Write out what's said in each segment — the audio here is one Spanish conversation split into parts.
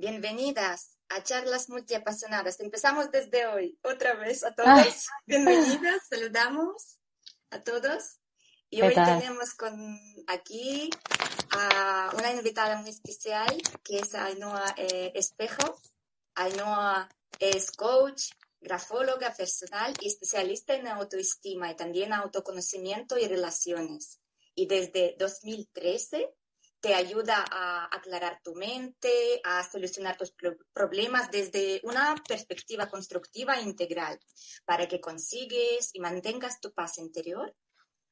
Bienvenidas a charlas multiapasionadas. Empezamos desde hoy, otra vez a todos. Bienvenidas, saludamos a todos. Y hoy tenemos con aquí a una invitada muy especial que es Ainhoa eh, Espejo. Ainhoa es coach, grafóloga personal y especialista en autoestima y también autoconocimiento y relaciones. Y desde 2013 te ayuda a aclarar tu mente, a solucionar tus problemas desde una perspectiva constructiva e integral, para que consigues y mantengas tu paz interior,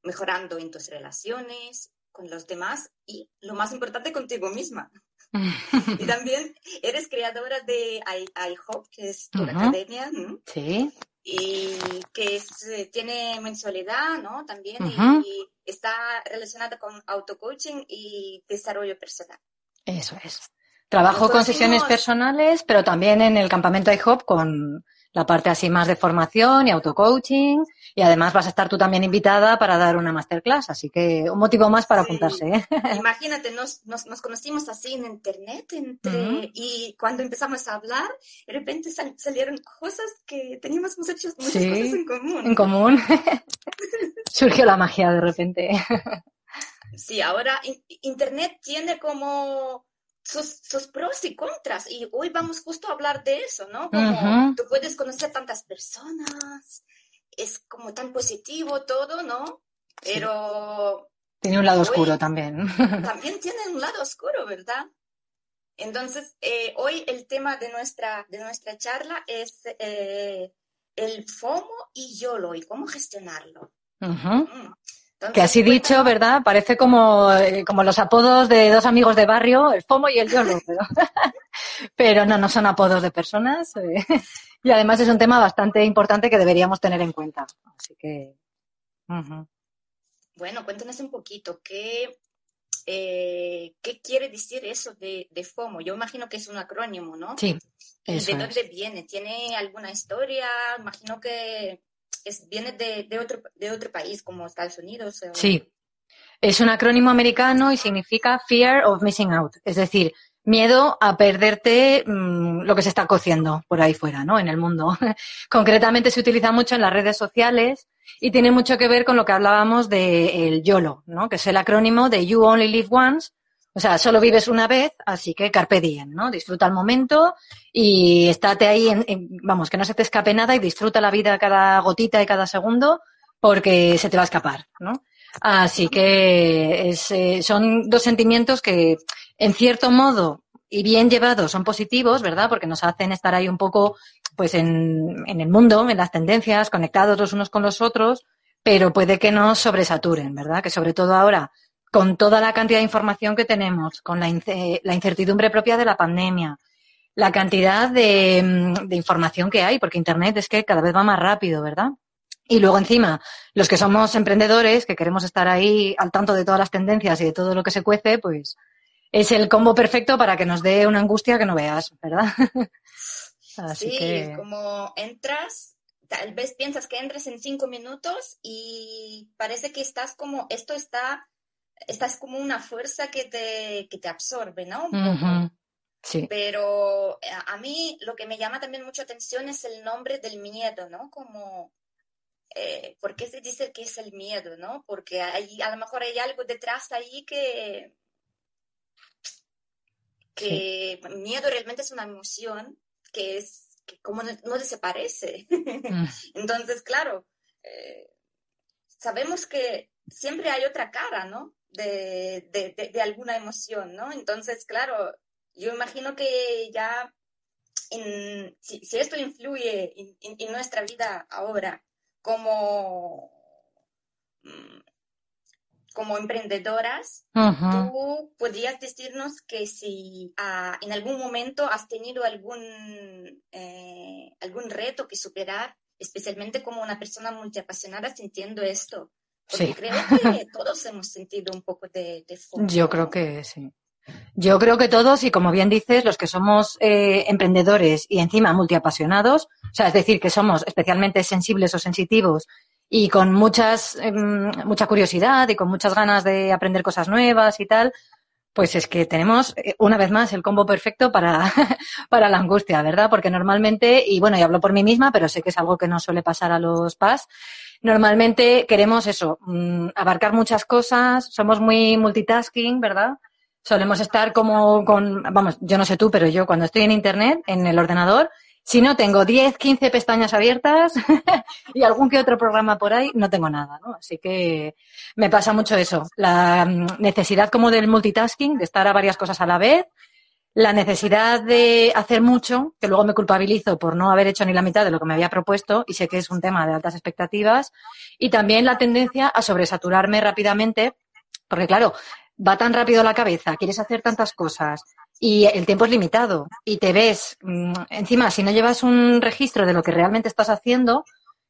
mejorando en tus relaciones con los demás y, lo más importante, contigo misma. y también eres creadora de iHope, que es tu academia. Sí y que eh, tiene mensualidad, ¿no? También y, está relacionada con auto-coaching y desarrollo personal. Eso es. Trabajo con sesiones personales, pero también en el campamento iHop con la parte así más de formación y auto-coaching. Y además vas a estar tú también invitada para dar una masterclass, así que un motivo más para apuntarse. ¿eh? Imagínate, nos, nos, conocimos así en internet entre, y cuando empezamos a hablar, de repente salieron cosas que teníamos muchas, muchas cosas en común. En común. Surgió la magia de repente. sí, ahora internet tiene como sus, pros y contras. Y hoy vamos justo a hablar de eso, ¿no? Como tú puedes conocer tantas personas, es como tan positivo todo, ¿no? Pero... Tiene un lado oscuro también. También tiene un lado oscuro, ¿verdad? Entonces, eh, hoy el tema de nuestra, de nuestra charla es eh, el FOMO y YOLO y cómo gestionarlo que así dicho, ¿verdad? Parece como, eh, como los apodos de dos amigos de barrio, el FOMO y el YOLO, pero, pero no, no son apodos de personas. Eh, y además es un tema bastante importante que deberíamos tener en cuenta. Así que. Bueno, cuéntanos un poquito, ¿qué, eh, ¿qué quiere decir eso de, FOMO? Yo imagino que es un acrónimo, ¿no? Sí. ¿De dónde viene? ¿Tiene alguna historia? Imagino que viene de, otro, de otro país como Estados Unidos. Sí, es un acrónimo americano y significa Fear of Missing Out, es decir, miedo a perderte mm, lo que se está cociendo por ahí fuera, ¿no? En el mundo. Concretamente se utiliza mucho en las redes sociales y tiene mucho que ver con lo que hablábamos del YOLO, ¿no? Que es el acrónimo de You Only Live Once, o sea, solo vives una vez, así que carpe diem, ¿no? Disfruta el momento y estate ahí, en, vamos, que no se te escape nada y disfruta la vida cada gotita y cada segundo porque se te va a escapar, ¿no? Así que eh, son dos sentimientos que, en cierto modo, y bien llevados, son positivos, ¿verdad? Porque nos hacen estar ahí un poco, pues, en, en el mundo, en las tendencias, conectados los unos con los otros, pero puede que nos sobresaturen, ¿verdad? Que sobre todo ahora con toda la cantidad de información que tenemos, con la, incertidumbre propia de la pandemia, la cantidad mm, de, información que hay, porque Internet es que cada vez va más rápido, ¿verdad? Y luego encima, los que somos emprendedores, que queremos estar ahí al tanto de todas las tendencias y de todo lo que se cuece, pues es el combo perfecto para que nos dé una angustia que no veas, ¿verdad? sí, como entras, tal vez piensas que entres en cinco minutos y parece que estás como, esto está esta es como una fuerza que te, que te absorbe, ¿no? Sí. Pero eh, a mí lo que me llama también mucha atención es el nombre del miedo, ¿no? Como, eh, ¿por qué se dice que es el miedo, ¿no? Porque hay, a lo mejor hay algo detrás ahí que, que miedo realmente es una emoción que es, que como no, desaparece. Mm. Entonces, claro, eh, sabemos que siempre hay otra cara, ¿no? De, alguna emoción, ¿no? Entonces, claro, yo imagino que ya si, esto influye en, nuestra vida ahora como, mm, como emprendedoras, tú podrías decirnos que si ah, en algún momento has tenido algún, eh, algún reto que superar, especialmente como una persona multiapasionada sintiendo esto, sí. creo que todos hemos sentido un poco de, de Yo creo que sí. Yo creo que todos, y como bien dices, los que somos eh, emprendedores y encima multiapasionados, o sea, es decir, que somos especialmente sensibles o sensitivos y con muchas, em, mucha curiosidad y con muchas ganas de aprender cosas nuevas y tal, Pues es que tenemos, eh, una vez más, el combo perfecto para, para la angustia, ¿verdad? Porque normalmente, y bueno, y hablo por mí misma, pero sé que es algo que no suele pasar a los PAS, normalmente queremos eso, mm, abarcar muchas cosas, somos muy multitasking, ¿verdad? Solemos estar como con, vamos, yo no sé tú, pero yo cuando estoy en Internet, en el ordenador, si no tengo 10, 15 pestañas abiertas y algún que otro programa por ahí, no tengo nada, ¿no? Así que me pasa mucho eso. La mm, necesidad como del multitasking, de estar a varias cosas a la vez, la necesidad de hacer mucho, que luego me culpabilizo por no haber hecho ni la mitad de lo que me había propuesto y sé que es un tema de altas expectativas, y también la tendencia a sobresaturarme rápidamente, porque claro, va tan rápido la cabeza, quieres hacer tantas cosas, y el tiempo es limitado y te ves, mm, encima, si no llevas un registro de lo que realmente estás haciendo,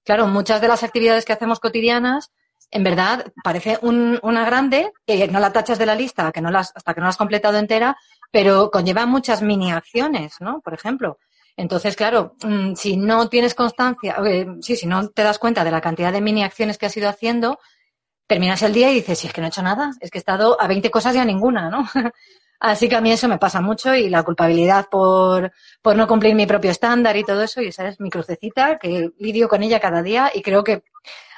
claro, muchas de las actividades que hacemos cotidianas, en verdad, parece una grande, que no la tachas de la lista que no las, hasta que no la has completado entera, pero conlleva muchas mini acciones, ¿no? Por ejemplo. Entonces, claro, mm, si no tienes constancia, eh, sí, si no te das cuenta de la cantidad de mini acciones que has ido haciendo, terminas el día y dices, si es que no he hecho nada, es que he estado a 20 cosas y a ninguna, ¿no? Así que a mí eso me pasa mucho y la culpabilidad por, por no cumplir mi propio estándar y todo eso, y esa es mi crucecita, que lidio con ella cada día y creo que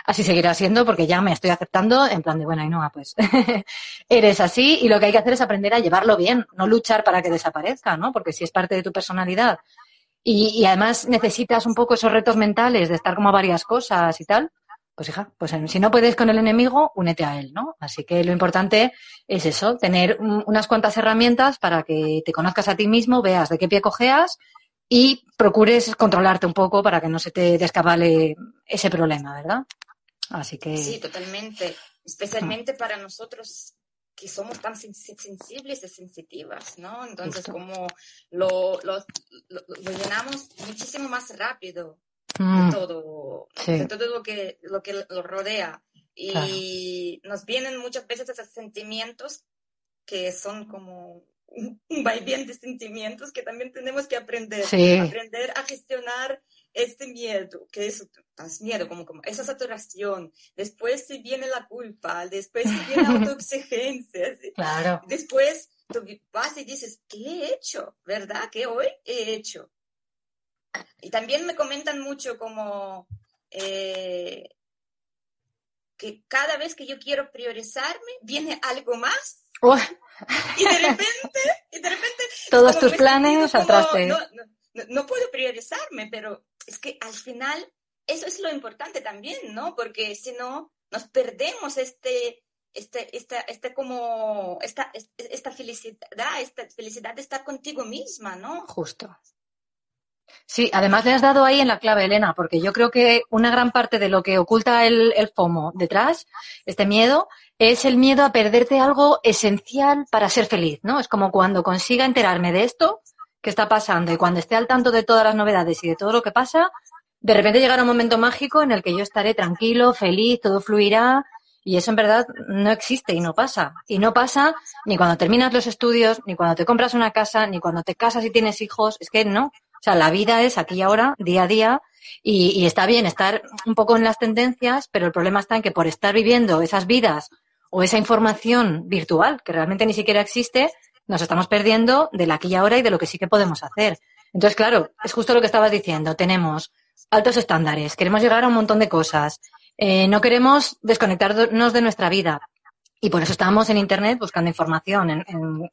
así seguirá siendo porque ya me estoy aceptando en plan de, bueno, Ainhoa, pues eres así y lo que hay que hacer es aprender a llevarlo bien, no luchar para que desaparezca, ¿no? Porque si es parte de tu personalidad y, y además necesitas un poco esos retos mentales de estar como varias cosas y tal, pues hija, pues si no puedes con el enemigo, únete a él, ¿no? Así que lo importante es eso, tener unas cuantas herramientas para que te conozcas a ti mismo, veas de qué pie cojeas y procures controlarte un poco para que no se te descabale ese problema, ¿verdad? Así que. Sí, totalmente. Especialmente para nosotros que somos tan sensibles y sensitivas, ¿no? Entonces, como lo, lo, llenamos muchísimo más rápido de mm. todo, de todo lo que, lo que lo rodea. Y nos vienen muchas veces esos sentimientos que son como un vaivén de sentimientos que también tenemos que aprender, aprender a gestionar este miedo, que es, miedo, como, como esa saturación, después se viene la culpa, después se viene la autoexigencia, claro. después tú vas y dices, ¿qué he hecho? ¿Verdad? ¿Qué hoy he hecho? Y también me comentan mucho como eh, que cada vez que yo quiero priorizarme, viene algo más. Y de repente, y de repente todos tus planes atrás de... No, no, puedo priorizarme, pero es que al final eso es lo importante también, ¿no? Porque si no, nos perdemos este, este, esta, este como, esta, esta felicidad, esta felicidad de estar contigo misma, ¿no? Justo. Sí, además le has dado ahí en la clave, Elena, porque yo creo que una gran parte de lo que oculta el, FOMO detrás, este miedo, es el miedo a perderte algo esencial para ser feliz, ¿no? Es como cuando consiga enterarme de esto que está pasando y cuando esté al tanto de todas las novedades y de todo lo que pasa, de repente llegará un momento mágico en el que yo estaré tranquilo, feliz, todo fluirá y eso en verdad no existe y no pasa. Y no pasa ni cuando terminas los estudios, ni cuando te compras una casa, ni cuando te casas y tienes hijos. Es que no. O sea, la vida es aquí y ahora, día a día, y, está bien estar un poco en las tendencias, pero el problema está en que por estar viviendo esas vidas o esa información virtual, que realmente ni siquiera existe, nos estamos perdiendo del aquí y ahora y de lo que sí que podemos hacer. Entonces, claro, es justo lo que estabas diciendo. Tenemos altos estándares, queremos llegar a un montón de cosas, eh, no queremos desconectarnos de nuestra vida. Y por eso estamos en Internet buscando información en,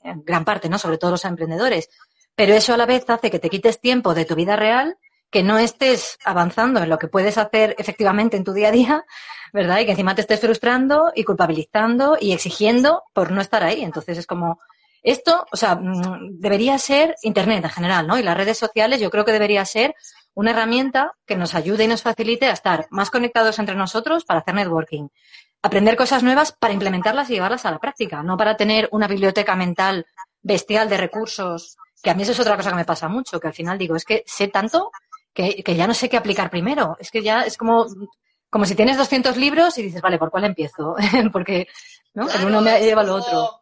en gran parte, ¿no? Sobre todo los emprendedores pero eso a la vez hace que te quites tiempo de tu vida real, que no estés avanzando en lo que puedes hacer efectivamente en tu día a día, ¿verdad? Y que encima te estés frustrando y culpabilizando y exigiendo por no estar ahí. Entonces es como, esto, o sea, mm, debería ser Internet en general, ¿no? Y las redes sociales yo creo que debería ser una herramienta que nos ayude y nos facilite a estar más conectados entre nosotros para hacer networking. Aprender cosas nuevas para implementarlas y llevarlas a la práctica, no para tener una biblioteca mental bestial de recursos que a mí eso es otra cosa que me pasa mucho, que al final digo, es que sé tanto que, ya no sé qué aplicar primero. Es que ya es como, como si tienes 200 libros y dices, vale, ¿por cuál empiezo? Porque ¿no? el uno me lleva al otro.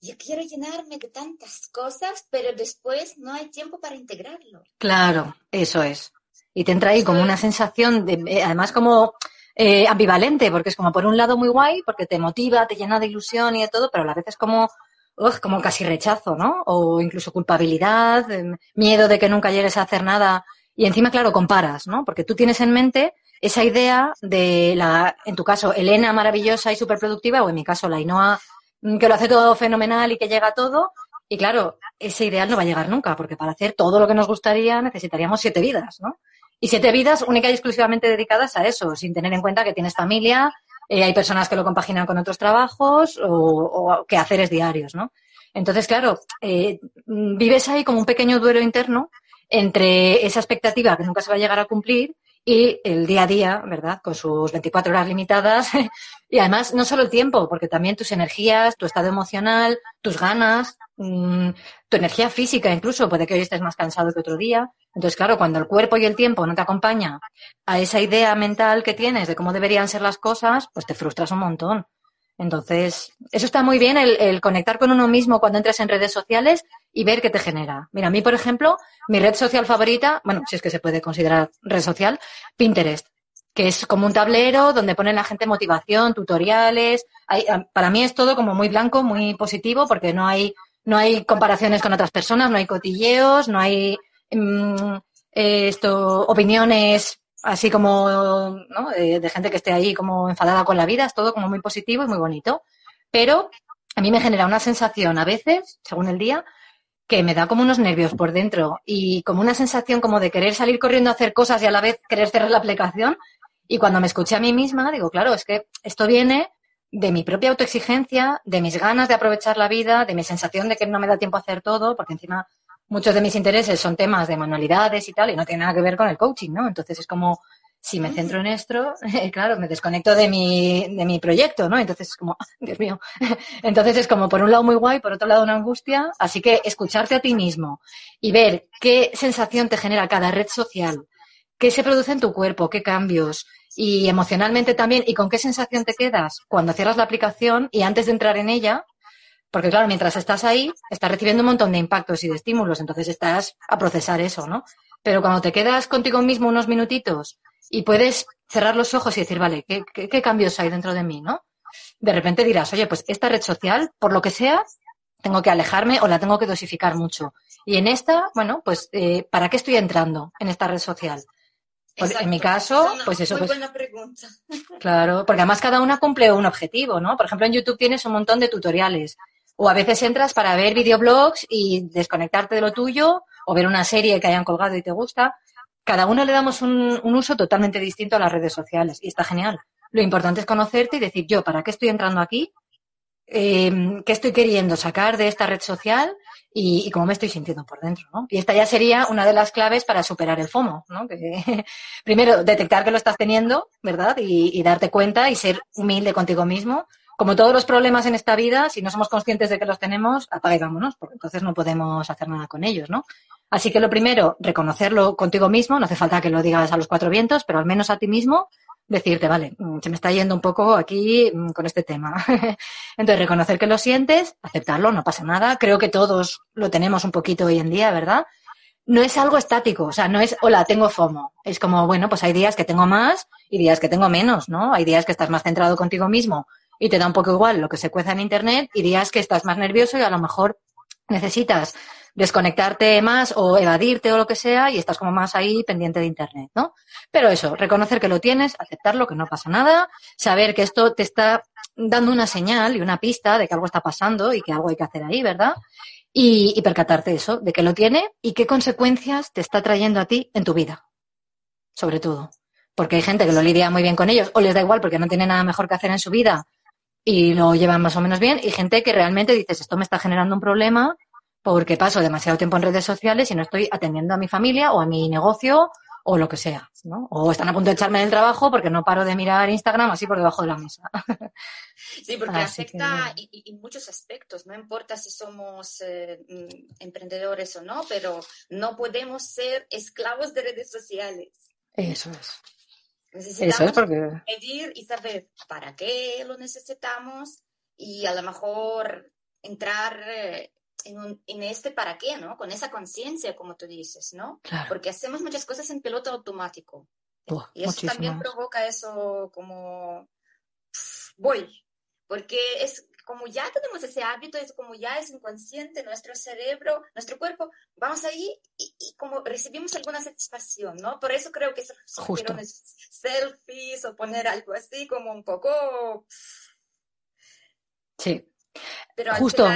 Yo quiero llenarme de tantas cosas, pero después no hay tiempo para integrarlo. Claro, eso es. Y te entra ahí como una sensación de, eh, además como eh, ambivalente, porque es como por un lado muy guay, porque te motiva, te llena de ilusión y de todo, pero a la vez es como como casi rechazo, ¿no? O incluso culpabilidad, em, miedo de que nunca llegues a hacer nada. Y encima, claro, comparas, ¿no? Porque tú tienes en mente esa idea de la, en tu caso, Elena maravillosa y superproductiva, o en mi caso, la Inoa mm, que lo hace todo fenomenal y que llega a todo. Y claro, ese ideal no va a llegar nunca, porque para hacer todo lo que nos gustaría necesitaríamos siete vidas, ¿no? Y siete vidas única y exclusivamente dedicadas a eso, sin tener en cuenta que tienes familia, eh, hay personas que lo compaginan con otros trabajos o, o quehaceres diarios, ¿no? Entonces, claro, eh, vives ahí como un pequeño duelo interno entre esa expectativa que nunca se va a llegar a cumplir y el día a día, ¿verdad? Con sus 24 horas limitadas. y además, no solo el tiempo, porque también tus energías, tu estado emocional, tus ganas, mm, tu energía física incluso, puede que hoy estés más cansado que otro día. Entonces, claro, cuando el cuerpo y el tiempo no te acompañan a esa idea mental que tienes de cómo deberían ser las cosas, pues te frustras un montón. Entonces, eso está muy bien, el, conectar con uno mismo cuando entres en redes sociales y ver qué te genera. Mira, a mí, por ejemplo, mi red social favorita, bueno, si es que se puede considerar red social, Pinterest, que es como un tablero donde ponen la gente motivación, tutoriales. para mí es todo como muy blanco, muy positivo, porque no hay, no hay comparaciones con otras personas, no hay cotilleos, no hay mm, eh, esto, opiniones así como, ¿no? De, gente que esté ahí como enfadada con la vida, es todo como muy positivo y muy bonito. Pero a mí me genera una sensación a veces, según el día, que me da como unos nervios por dentro y como una sensación como de querer salir corriendo a hacer cosas y a la vez querer cerrar la aplicación. Y cuando me escuché a mí misma, digo, claro, es que esto viene de mi propia autoexigencia, de mis ganas de aprovechar la vida, de mi sensación de que no me da tiempo a hacer todo, porque encima muchos de mis intereses son temas de manualidades y tal, y no tiene nada que ver con el coaching, ¿no? Entonces es como, si me centro en esto, claro, me desconecto de mi, de mi proyecto, ¿no? Entonces es como, Dios mío. Entonces es como, por un lado muy guay, por otro lado una angustia. Así que escucharte a ti mismo y ver qué sensación te genera cada red social, qué se produce en tu cuerpo, qué cambios, y emocionalmente también, y con qué sensación te quedas cuando cierras la aplicación y antes de entrar en ella, porque claro, mientras estás ahí, estás recibiendo un montón de impactos y de estímulos, entonces estás a procesar eso, ¿no? Pero cuando te quedas contigo mismo unos minutitos y puedes cerrar los ojos y decir, vale, ¿qué, qué, cambios hay dentro de mí, no? De repente dirás, oye, pues esta red social, por lo que sea, tengo que alejarme o la tengo que dosificar mucho. Y en esta, bueno, pues, eh, ¿para qué estoy entrando en esta red social? Pues en mi caso, pues eso. Muy pues, buena pregunta. Claro, porque además cada una cumple un objetivo, ¿no? Por ejemplo, en YouTube tienes un montón de tutoriales. O a veces entras para ver videoblogs y desconectarte de lo tuyo o ver una serie que hayan colgado y te gusta. Cada uno le damos un, uso totalmente distinto a las redes sociales y está genial. Lo importante es conocerte y decir yo, ¿para qué estoy entrando aquí? Em, ¿Qué estoy queriendo sacar de esta red social? Y, cómo me estoy sintiendo por dentro. Y esta ya sería una de las claves para superar el FOMO, ¿no? Que, primero, detectar que lo estás teniendo, ¿verdad? y, darte cuenta y ser humilde contigo mismo como todos los problemas en esta vida, si no somos conscientes de que los tenemos, apagámonos, porque entonces no podemos hacer nada con ellos, ¿no? Así que lo primero, reconocerlo contigo mismo, no hace falta que lo digas a los cuatro vientos, pero al menos a ti mismo, decirte, vale, mm, se me está yendo un poco aquí mm, con este tema. Entonces, reconocer que lo sientes, aceptarlo, no pasa nada. Creo que todos lo tenemos un poquito hoy en día, ¿verdad? No es algo estático, o sea, no es, hola, tengo FOMO. Es como, bueno, pues hay días que tengo más y días que tengo menos, ¿no? Hay días que estás más centrado contigo mismo y te da un poco igual lo que se cueza en Internet y que estás más nervioso y a lo mejor necesitas desconectarte más o evadirte o lo que sea y estás como más ahí pendiente de Internet, ¿no? Pero eso, reconocer que lo tienes, aceptarlo, que no pasa nada, saber que esto te está dando una señal y una pista de que algo está pasando y que algo hay que hacer ahí, ¿verdad? Y, y percatarte eso, de que lo tiene y qué consecuencias te está trayendo a ti en tu vida, sobre todo. Porque hay gente que lo lidia muy bien con ellos o les da igual porque no tiene nada mejor que hacer en su vida y lo llevan más o menos bien. Y gente que realmente dices, esto me está generando un problema porque paso demasiado tiempo en redes sociales y no estoy atendiendo a mi familia o a mi negocio o lo que sea, ¿no? O están a punto de echarme del trabajo porque no paro de mirar Instagram así por debajo de la mesa. Sí, porque afecta y, muchos aspectos, no importa si somos eh, mm, emprendedores o no, pero no podemos ser esclavos de redes sociales. Eso es. Necesitamos medir y saber para qué lo necesitamos y a lo mejor entrar eh, en, este para qué, ¿no? Con esa conciencia, como tú dices, ¿no? Porque hacemos muchas cosas en piloto automático. y eso también provoca eso como, voy, porque es como ya tenemos ese hábito, es como ya es inconsciente nuestro cerebro, nuestro cuerpo, vamos ahí y, como recibimos alguna satisfacción, ¿no? Por eso creo que Justo. selfies o poner algo así como un poco... Sí. Pero Justo.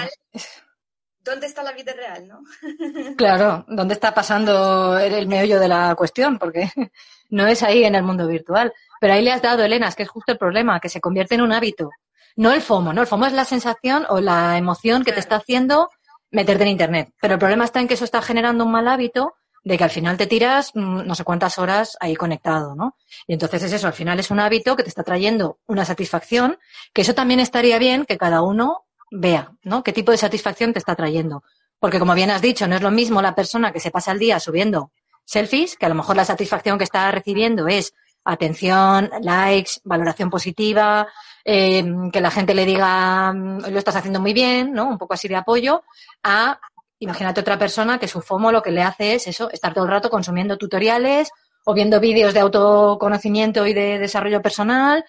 ¿dónde está la vida real, no? Claro, ¿dónde está pasando el meollo de la cuestión? Porque no es ahí en el mundo virtual. Pero ahí le has dado, Elena, es que es justo el problema, que se convierte en un hábito. No el FOMO, ¿no? El FOMO es la sensación o la emoción que te está haciendo meterte en Internet. Pero el problema está en que eso está generando un mal hábito de que al final te tiras mm, no sé cuántas horas ahí conectado, ¿no? Y entonces es eso, al final es un hábito que te está trayendo una satisfacción, que eso también estaría bien que cada uno vea, ¿no? ¿Qué tipo de satisfacción te está trayendo? Porque como bien has dicho, no es lo mismo la persona que se pasa el día subiendo selfies, que a lo mejor la satisfacción que está recibiendo es atención, likes, valoración positiva, eh, que la gente le diga mm, lo estás haciendo muy bien, ¿no? Un poco así de apoyo, a imagínate otra persona que su FOMO lo que le hace es eso, estar todo el rato consumiendo tutoriales o viendo vídeos de autoconocimiento y de desarrollo personal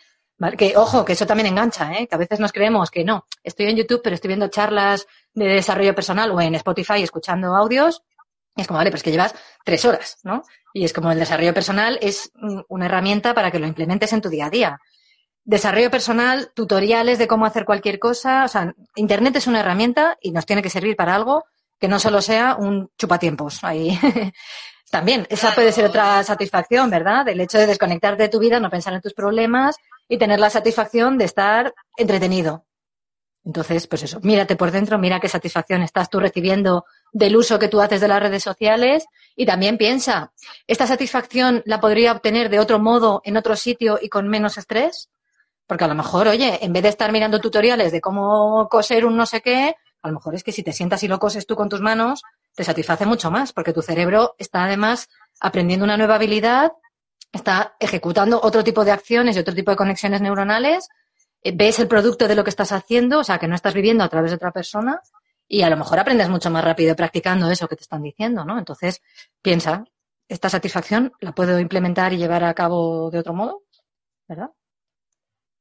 que, ojo, que eso también engancha, ¿eh? Que a veces nos creemos que no, estoy en YouTube, pero estoy viendo charlas de desarrollo personal o en Spotify escuchando audios. Y es como, vale, pues que llevas tres horas, ¿no? Y es como el desarrollo personal es una herramienta para que lo implementes en tu día a día. Desarrollo personal, tutoriales de cómo hacer cualquier cosa. O sea, Internet es una herramienta y nos tiene que servir para algo que no solo sea un chupatiempos ahí. También, esa puede ser otra satisfacción, ¿verdad? Del hecho de desconectarte de tu vida, no pensar en tus problemas y tener la satisfacción de estar entretenido. Entonces, pues eso, mírate por dentro, mira qué satisfacción estás tú recibiendo del uso que tú haces de las redes sociales y también piensa, ¿esta satisfacción la podría obtener de otro modo, en otro sitio y con menos estrés? Porque a lo mejor, oye, en vez de estar mirando tutoriales de cómo coser un no sé qué, a lo mejor es que si te sientas y lo coses tú con tus manos, te satisface mucho más, porque tu cerebro está además aprendiendo una nueva habilidad está ejecutando otro tipo de acciones y otro tipo de conexiones neuronales, eh, ves el producto de lo que estás haciendo, o sea, que no estás viviendo a través de otra persona y a lo mejor aprendes mucho más rápido practicando eso que te están diciendo, ¿no? Entonces, piensa, esta satisfacción la puedo implementar y llevar a cabo de otro modo, ¿verdad?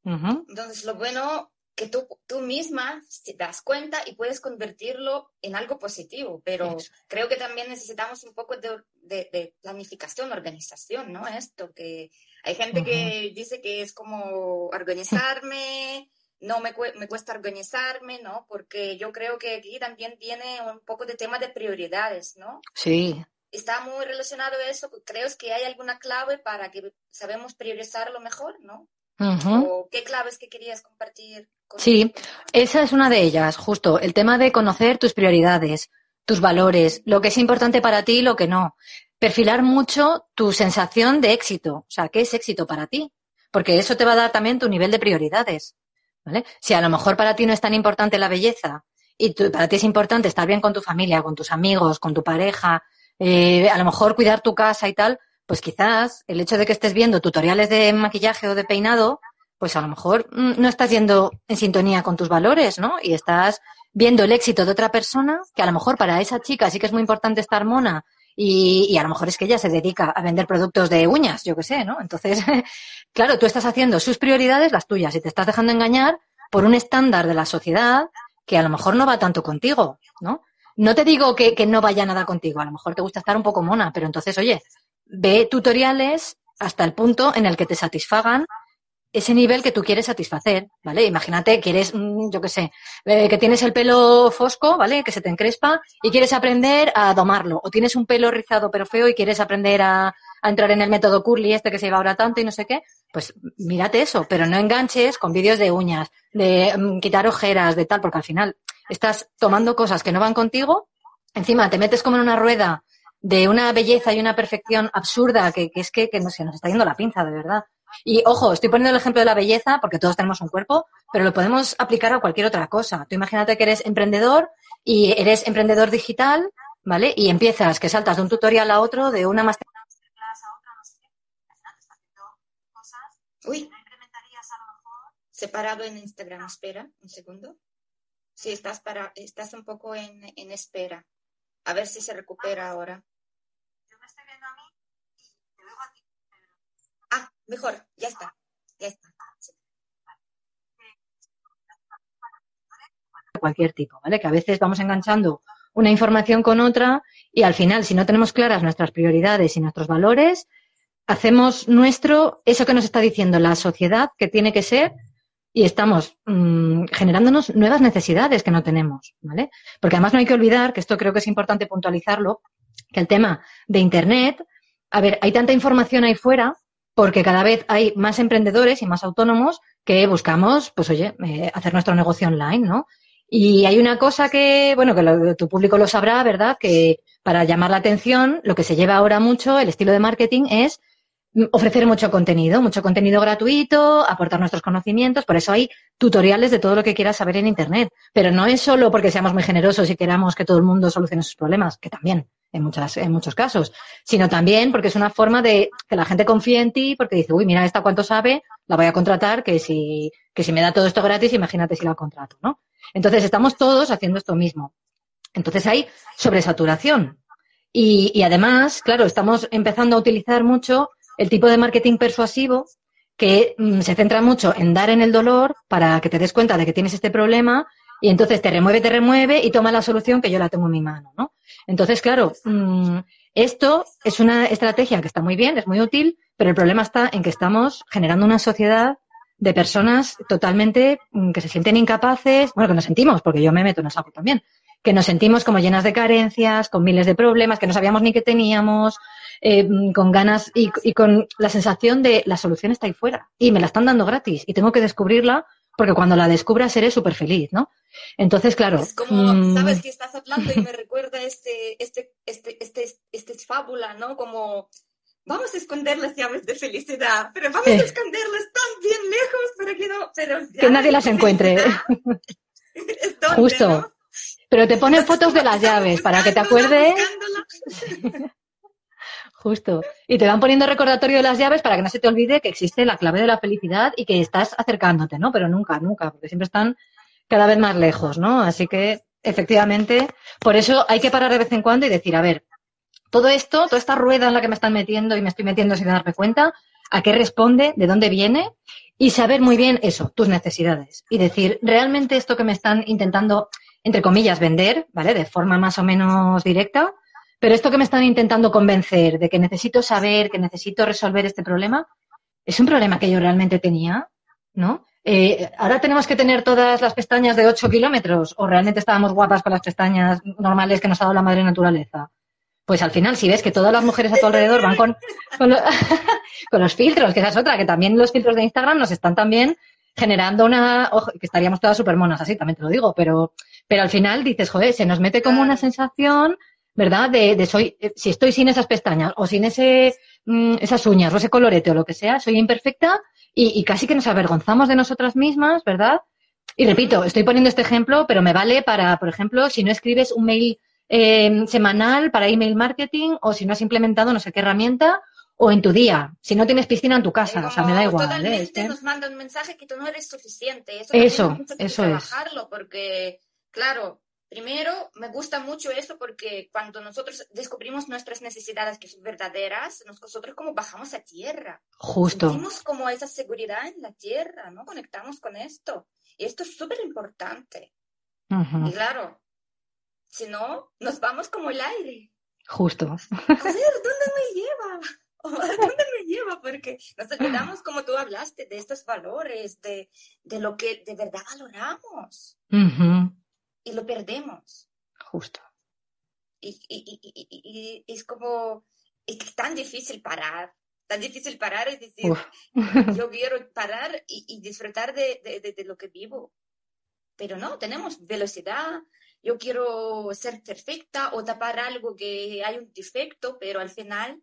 Entonces, lo bueno que tú, tú misma te das cuenta y puedes convertirlo en algo positivo, pero creo que también necesitamos un poco de, de, planificación, organización, ¿no? Esto, que hay gente que dice que es como organizarme, no me, me, cuesta organizarme, ¿no? Porque yo creo que aquí también tiene un poco de tema de prioridades, ¿no? Sí. Está muy relacionado eso, creo que hay alguna clave para que sabemos priorizarlo mejor, ¿no? ¿O qué claves que querías compartir? sí, esa es una de ellas, justo, el tema de conocer tus prioridades, tus valores, lo que es importante para ti y lo que no. Perfilar mucho tu sensación de éxito, o sea, ¿qué es éxito para ti? Porque eso te va a dar también tu nivel de prioridades. ¿Vale? Si a lo mejor para ti no es tan importante la belleza y para ti es importante estar bien con tu familia, con tus amigos, con tu pareja, eh, a lo mejor cuidar tu casa y tal, pues quizás el hecho de que estés viendo tutoriales de maquillaje o de peinado, pues a lo mejor mm, no estás yendo en sintonía con tus valores, ¿no? Y estás viendo el éxito de otra persona, que a lo mejor para esa chica sí que es muy importante estar mona y, y a lo mejor es que ella se dedica a vender productos de uñas, yo qué sé, ¿no? Entonces, claro, tú estás haciendo sus prioridades, las tuyas, y te estás dejando engañar por un estándar de la sociedad que a lo mejor no va tanto contigo, ¿no? No te digo que, que no vaya nada contigo, a lo mejor te gusta estar un poco mona, pero entonces, oye, ve tutoriales hasta el punto en el que te satisfagan ese nivel que tú quieres satisfacer, ¿vale? Imagínate que eres, mm, yo qué sé, eh, que tienes el pelo fosco, ¿vale? Que se te encrespa y quieres aprender a domarlo. O tienes un pelo rizado pero feo y quieres aprender a, a entrar en el método curly este que se lleva ahora tanto y no sé qué. Pues mírate eso, pero no enganches con vídeos de uñas, de mm, quitar ojeras, de tal, porque al final estás tomando cosas que no van contigo, encima te metes como en una rueda de una belleza y una perfección absurda que, es que, nos está yendo la pinza, de verdad. Y ojo, estoy poniendo el ejemplo de la belleza porque todos tenemos un cuerpo, pero lo podemos aplicar a cualquier otra cosa. Tú imagínate que eres emprendedor y eres emprendedor digital, ¿vale? Y empiezas, que saltas de un tutorial a otro, de una masterclass a otra, no sé qué, Uy. Separado en Instagram, espera un segundo. Sí, estás, para, estás un poco en, en espera. A ver si se recupera ahora. Mejor, ya está, ya está. cualquier tipo, ¿vale? Que a veces vamos enganchando una información con otra y al final, si no tenemos claras nuestras prioridades y nuestros valores, hacemos nuestro eso que nos está diciendo la sociedad que tiene que ser y estamos mm, generándonos nuevas necesidades que no tenemos, ¿vale? Porque además no hay que olvidar, que esto creo que es importante puntualizarlo, que el tema de Internet, a ver, hay tanta información ahí fuera porque cada vez hay más emprendedores y más autónomos que buscamos, pues oye, eh, hacer nuestro negocio online, ¿no? Y hay una cosa que, bueno, que tu público lo sabrá, ¿verdad? Que para llamar la atención, lo que se lleva ahora mucho, el estilo de marketing es ofrecer mucho contenido, mucho contenido gratuito, aportar nuestros conocimientos. Por eso hay tutoriales de todo lo que quieras saber en Internet. Pero no es solo porque seamos muy generosos y queramos que todo el mundo solucione sus problemas, que también en, muchas, en muchos casos, sino también porque es una forma de que la gente confíe en ti porque dice, uy, mira esta cuánto sabe, la voy a contratar, que si, que si me da todo esto gratis, imagínate si la contrato, ¿no? Entonces estamos todos haciendo esto mismo. Entonces hay sobresaturación. Y, y además, claro, estamos empezando a utilizar mucho el tipo de marketing persuasivo que mm, se centra mucho en dar en el dolor para que te des cuenta de que tienes este problema y entonces te remueve, te remueve y toma la solución que yo la tengo en mi mano, ¿no? Entonces, claro, mm, esto es una estrategia que está muy bien, es muy útil, pero el problema está en que estamos generando una sociedad de personas totalmente mm, que se sienten incapaces, bueno, que nos sentimos, porque yo me meto en saco también, que nos sentimos como llenas de carencias, con miles de problemas que no sabíamos ni que teníamos, eh, con ganas y, con la sensación de la solución está ahí fuera y me la están dando gratis y tengo que descubrirla porque cuando la descubra seré súper feliz, ¿no? Entonces, claro. Es como, mm, sabes que estás hablando y me recuerda este, este, este, este, este fábula, ¿no? Como, vamos a esconder las llaves de felicidad, pero vamos a esconderlas tan bien lejos para que no, pero que nadie las encuentre. Justo. Pero te ponen fotos de las llaves para que te acuerdes. Justo. Y te van poniendo recordatorio de las llaves para que no se te olvide que existe la clave de la felicidad y que estás acercándote, ¿no? Pero nunca, nunca, porque siempre están cada vez más lejos, ¿no? Así que, efectivamente, por eso hay que parar de vez en cuando y decir, a ver, todo esto, toda esta rueda en la que me están metiendo y me estoy metiendo sin darme cuenta, ¿a qué responde? ¿De dónde viene? Y saber muy bien eso, tus necesidades. Y decir, realmente esto que me están intentando, entre comillas, vender, ¿vale? De forma más o menos directa, pero esto que me están intentando convencer de que necesito saber, que necesito resolver este problema, es un problema que yo realmente tenía, ¿no? Eh, ahora tenemos que tener todas las pestañas de 8 kilómetros o realmente estábamos guapas con las pestañas normales que nos ha dado la madre naturaleza. Pues al final, si ves que todas las mujeres a tu alrededor van con, con, los filtros, que esa es otra, que también los filtros de Instagram nos están también generando una, ojo, que estaríamos todas súper monas así, también te lo digo, pero, pero al final dices, joder, se nos mete como una sensación ¿verdad? De, de soy, eh, si estoy sin esas pestañas o sin ese, mm, esas uñas o ese colorete o lo que sea, soy imperfecta y, y, casi que nos avergonzamos de nosotras mismas, ¿verdad? Y repito, estoy poniendo este ejemplo, pero me vale para, por ejemplo, si no escribes un mail eh, semanal para email marketing o si no has implementado no sé qué herramienta o en tu día, si no tienes piscina en tu casa, o sea, me da igual. Totalmente ¿eh? nos manda un mensaje que tú no eres suficiente. Eso, eso, eso es. trabajarlo porque, claro, Primero, me gusta mucho esto porque cuando nosotros descubrimos nuestras necesidades que son verdaderas, nosotros como bajamos a tierra. Justo. Sentimos como esa seguridad en la tierra, ¿no? Conectamos con esto. Y esto es súper importante. Y claro, si no, nos vamos como el aire. Justo. A ver, ¿dónde me lleva? ¿Dónde me lleva? Porque nos olvidamos, como tú hablaste, de estos valores, de, de lo que de verdad valoramos y lo perdemos. Justo. Y, es como, es tan difícil parar, tan difícil parar, es decir, yo quiero parar y, disfrutar de, de, lo que vivo. Pero no, tenemos velocidad, yo quiero ser perfecta o tapar algo que hay un defecto, pero al final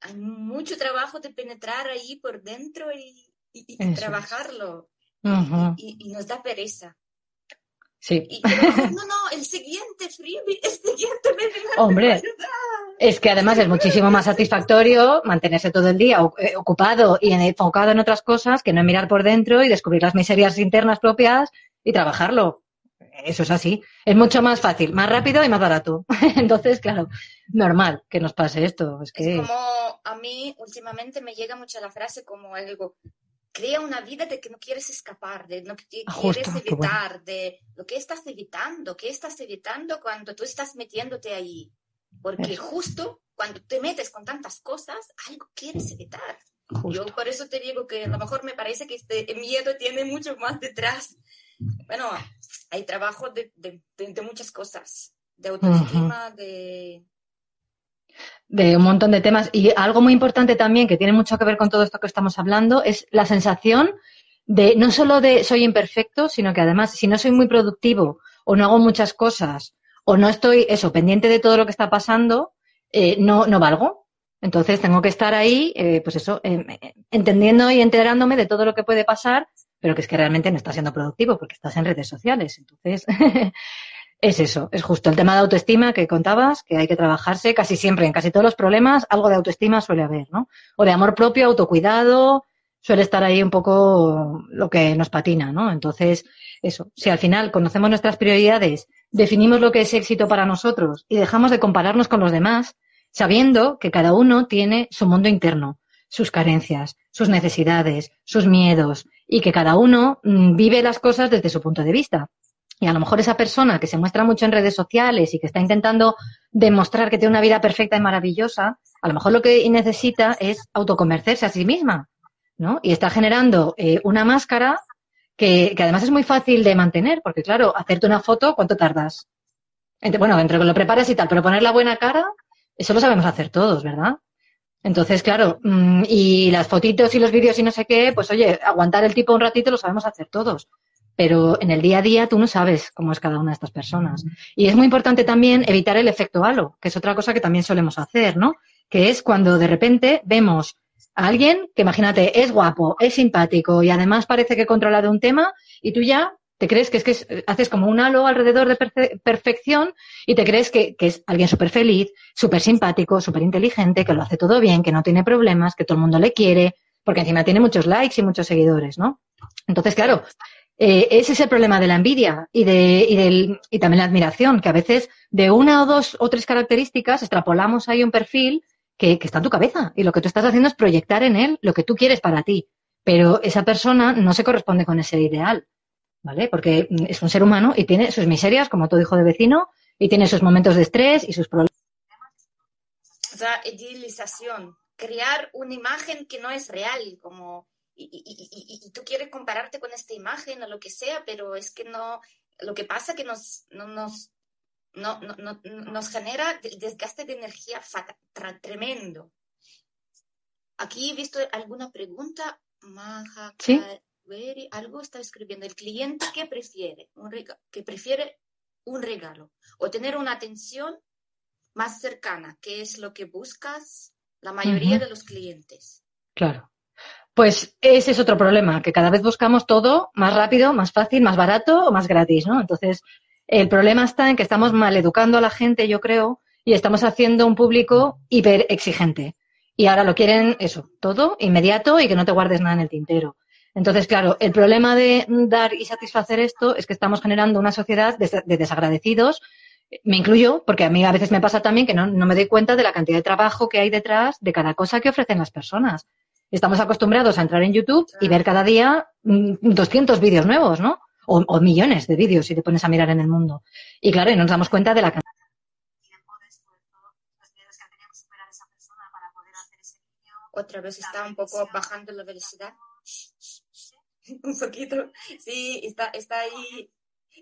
hay mucho trabajo de penetrar ahí por dentro y, trabajarlo. y, nos da pereza. Sí. no, no, el siguiente freebie, el siguiente Hombre, es que además es muchísimo más satisfactorio mantenerse todo el día eh, ocupado y enfocado en otras cosas que no mirar por dentro y descubrir las miserias internas propias y trabajarlo. Eso es así. Es mucho más fácil, más rápido y más barato. Entonces, claro, normal que nos pase esto. Es, que... es como a mí últimamente me llega mucho la frase como algo, crea una vida de que no quieres escapar, de lo que ah, quieres evitar, de lo que estás evitando, qué estás evitando cuando tú estás metiéndote ahí. Porque justo cuando te metes con tantas cosas, algo quieres evitar. Yo por eso te digo que a lo mejor me parece que este miedo tiene mucho más detrás. Bueno, hay trabajo de, de, muchas cosas, de autoestima, de de un montón de temas. Y algo muy importante también que tiene mucho que ver con todo esto que estamos hablando es la sensación de no solo de soy imperfecto, sino que además si no soy muy productivo o no hago muchas cosas o no estoy eso pendiente de todo lo que está pasando, eh, no, no valgo. Entonces tengo que estar ahí, eh, pues eso, em, entendiendo y enterándome de todo lo que puede pasar, pero que es que realmente no está siendo productivo porque estás en redes sociales. Entonces, es eso, es justo el tema de autoestima que contabas, que hay que trabajarse casi siempre, en casi todos los problemas, algo de autoestima suele haber, ¿no? O de amor propio, autocuidado, suele estar ahí un poco lo que nos patina, ¿no? Entonces, eso, si al final conocemos nuestras prioridades, definimos lo que es éxito para nosotros y dejamos de compararnos con los demás, sabiendo que cada uno tiene su mundo interno, sus carencias, sus necesidades, sus miedos y que cada uno mm, vive las cosas desde su punto de vista. Y a lo mejor esa persona que se muestra mucho en redes sociales y que está intentando demostrar que tiene una vida perfecta y maravillosa, a lo mejor lo que necesita es autoconvencerse a sí misma, ¿no? Y está generando eh, una máscara que, que, además es muy fácil de mantener, porque claro, hacerte una foto, ¿cuánto tardas? Bueno, entre que lo preparas y tal, pero poner la buena cara, eso lo sabemos hacer todos, ¿verdad? Entonces, claro, mm, y las fotitos y los vídeos y no sé qué, pues oye, aguantar el tipo un ratito lo sabemos hacer todos pero en el día a día tú no sabes cómo es cada una de estas personas. Y es muy importante también evitar el efecto halo, que es otra cosa que también solemos hacer, ¿no? Que es cuando de repente vemos a alguien que imagínate es guapo, es simpático y además parece que controla de un tema y tú ya te crees que es que haces como un halo alrededor de perfección y te crees que, que es alguien súper feliz, súper simpático, súper inteligente, que lo hace todo bien, que no tiene problemas, que todo el mundo le quiere, porque encima tiene muchos likes y muchos seguidores, ¿no? Entonces, claro, eh, ese es el problema de la envidia y, de, y, del, y también la admiración, que a veces de una o dos o tres características extrapolamos ahí un perfil que, que está en tu cabeza y lo que tú estás haciendo es proyectar en él lo que tú quieres para ti. Pero esa persona no se corresponde con ese ideal, ¿vale? Porque es un ser humano y tiene sus miserias, como todo hijo de vecino, y tiene sus momentos de estrés y sus problemas. Sea, idealización, crear una imagen que no es real, como y, tú quieres compararte con esta imagen o lo que sea, pero es que no, lo que pasa que nos, no, nos, no, no, nos genera desgaste de energía tremendo. Aquí he visto alguna pregunta. ¿Sí? algo está escribiendo. El cliente que prefiere, un regalo, que prefiere un regalo o tener una atención más cercana, que es lo que buscas la mayoría de los clientes. Claro. Pues ese es otro problema, que cada vez buscamos todo más rápido, más fácil, más barato o más gratis, ¿no? Entonces, el problema está en que estamos mal educando a la gente, yo creo, y estamos haciendo un público hiper exigente. Y ahora lo quieren eso, todo inmediato y que no te guardes nada en el tintero. Entonces, claro, el problema de dar y satisfacer esto es que estamos generando una sociedad de, desagradecidos. Me incluyo, porque a mí a veces me pasa también que no, no me doy cuenta de la cantidad de trabajo que hay detrás de cada cosa que ofrecen las personas estamos acostumbrados a entrar en YouTube y ver cada día 200 mm, vídeos nuevos, ¿no? O, millones de vídeos si te pones a mirar en el mundo. Y claro, y nos damos cuenta de la cantidad. Otra vez está un poco bajando la velocidad. un poquito. Sí, está, está ahí.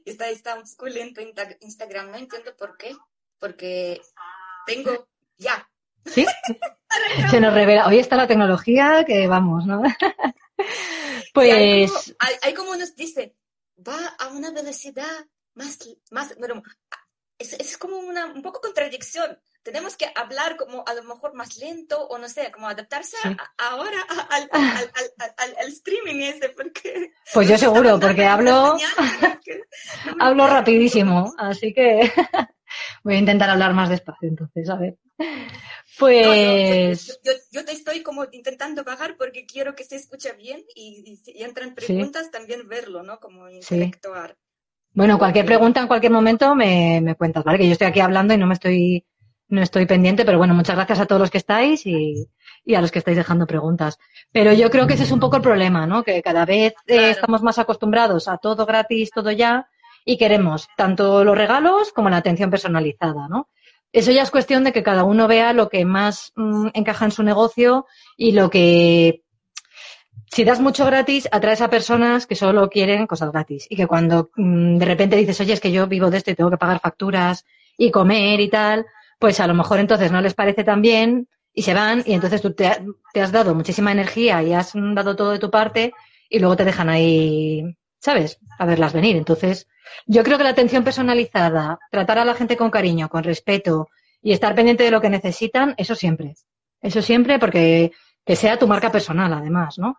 Está, está un poco lento Instagram. No entiendo por qué. Porque tengo ya ¿Sí? Se nos revela. Hoy está la tecnología que vamos, ¿no? pues. Hay como, nos dice, va a una velocidad más. más bueno, es, es como una un poco contradicción. Tenemos que hablar como a lo mejor más lento o no sé, como adaptarse ahora al, al, al, streaming ese, porque... Pues yo seguro, porque hablo, hablo rapidísimo, así que voy a intentar hablar más despacio entonces, a ver. Pues. yo, te estoy como intentando bajar porque quiero que se escuche bien y, si entran preguntas también verlo, ¿no? Como interactuar. Bueno, cualquier pregunta en cualquier momento me, me cuentas, ¿vale? Que yo estoy aquí hablando y no me estoy no estoy pendiente, pero bueno, muchas gracias a todos los que estáis y, y a los que estáis dejando preguntas. Pero yo creo que ese es un poco el problema, ¿no? Que cada vez eh, estamos más acostumbrados a todo gratis, todo ya, y queremos tanto los regalos como la atención personalizada, ¿no? Eso ya es cuestión de que cada uno vea lo que más mm, encaja en su negocio y lo que si das mucho gratis, atraes a personas que solo quieren cosas gratis. Y que cuando mm, de repente dices, oye, es que yo vivo de esto y tengo que pagar facturas y comer y tal, pues a lo mejor entonces no les parece tan bien y se van y entonces tú te, has dado muchísima energía y has dado todo de tu parte y luego te dejan ahí, ¿sabes? A verlas venir. Entonces, yo creo que la atención personalizada, tratar a la gente con cariño, con respeto y estar pendiente de lo que necesitan, eso siempre. Eso siempre porque que sea tu marca personal, además, ¿no?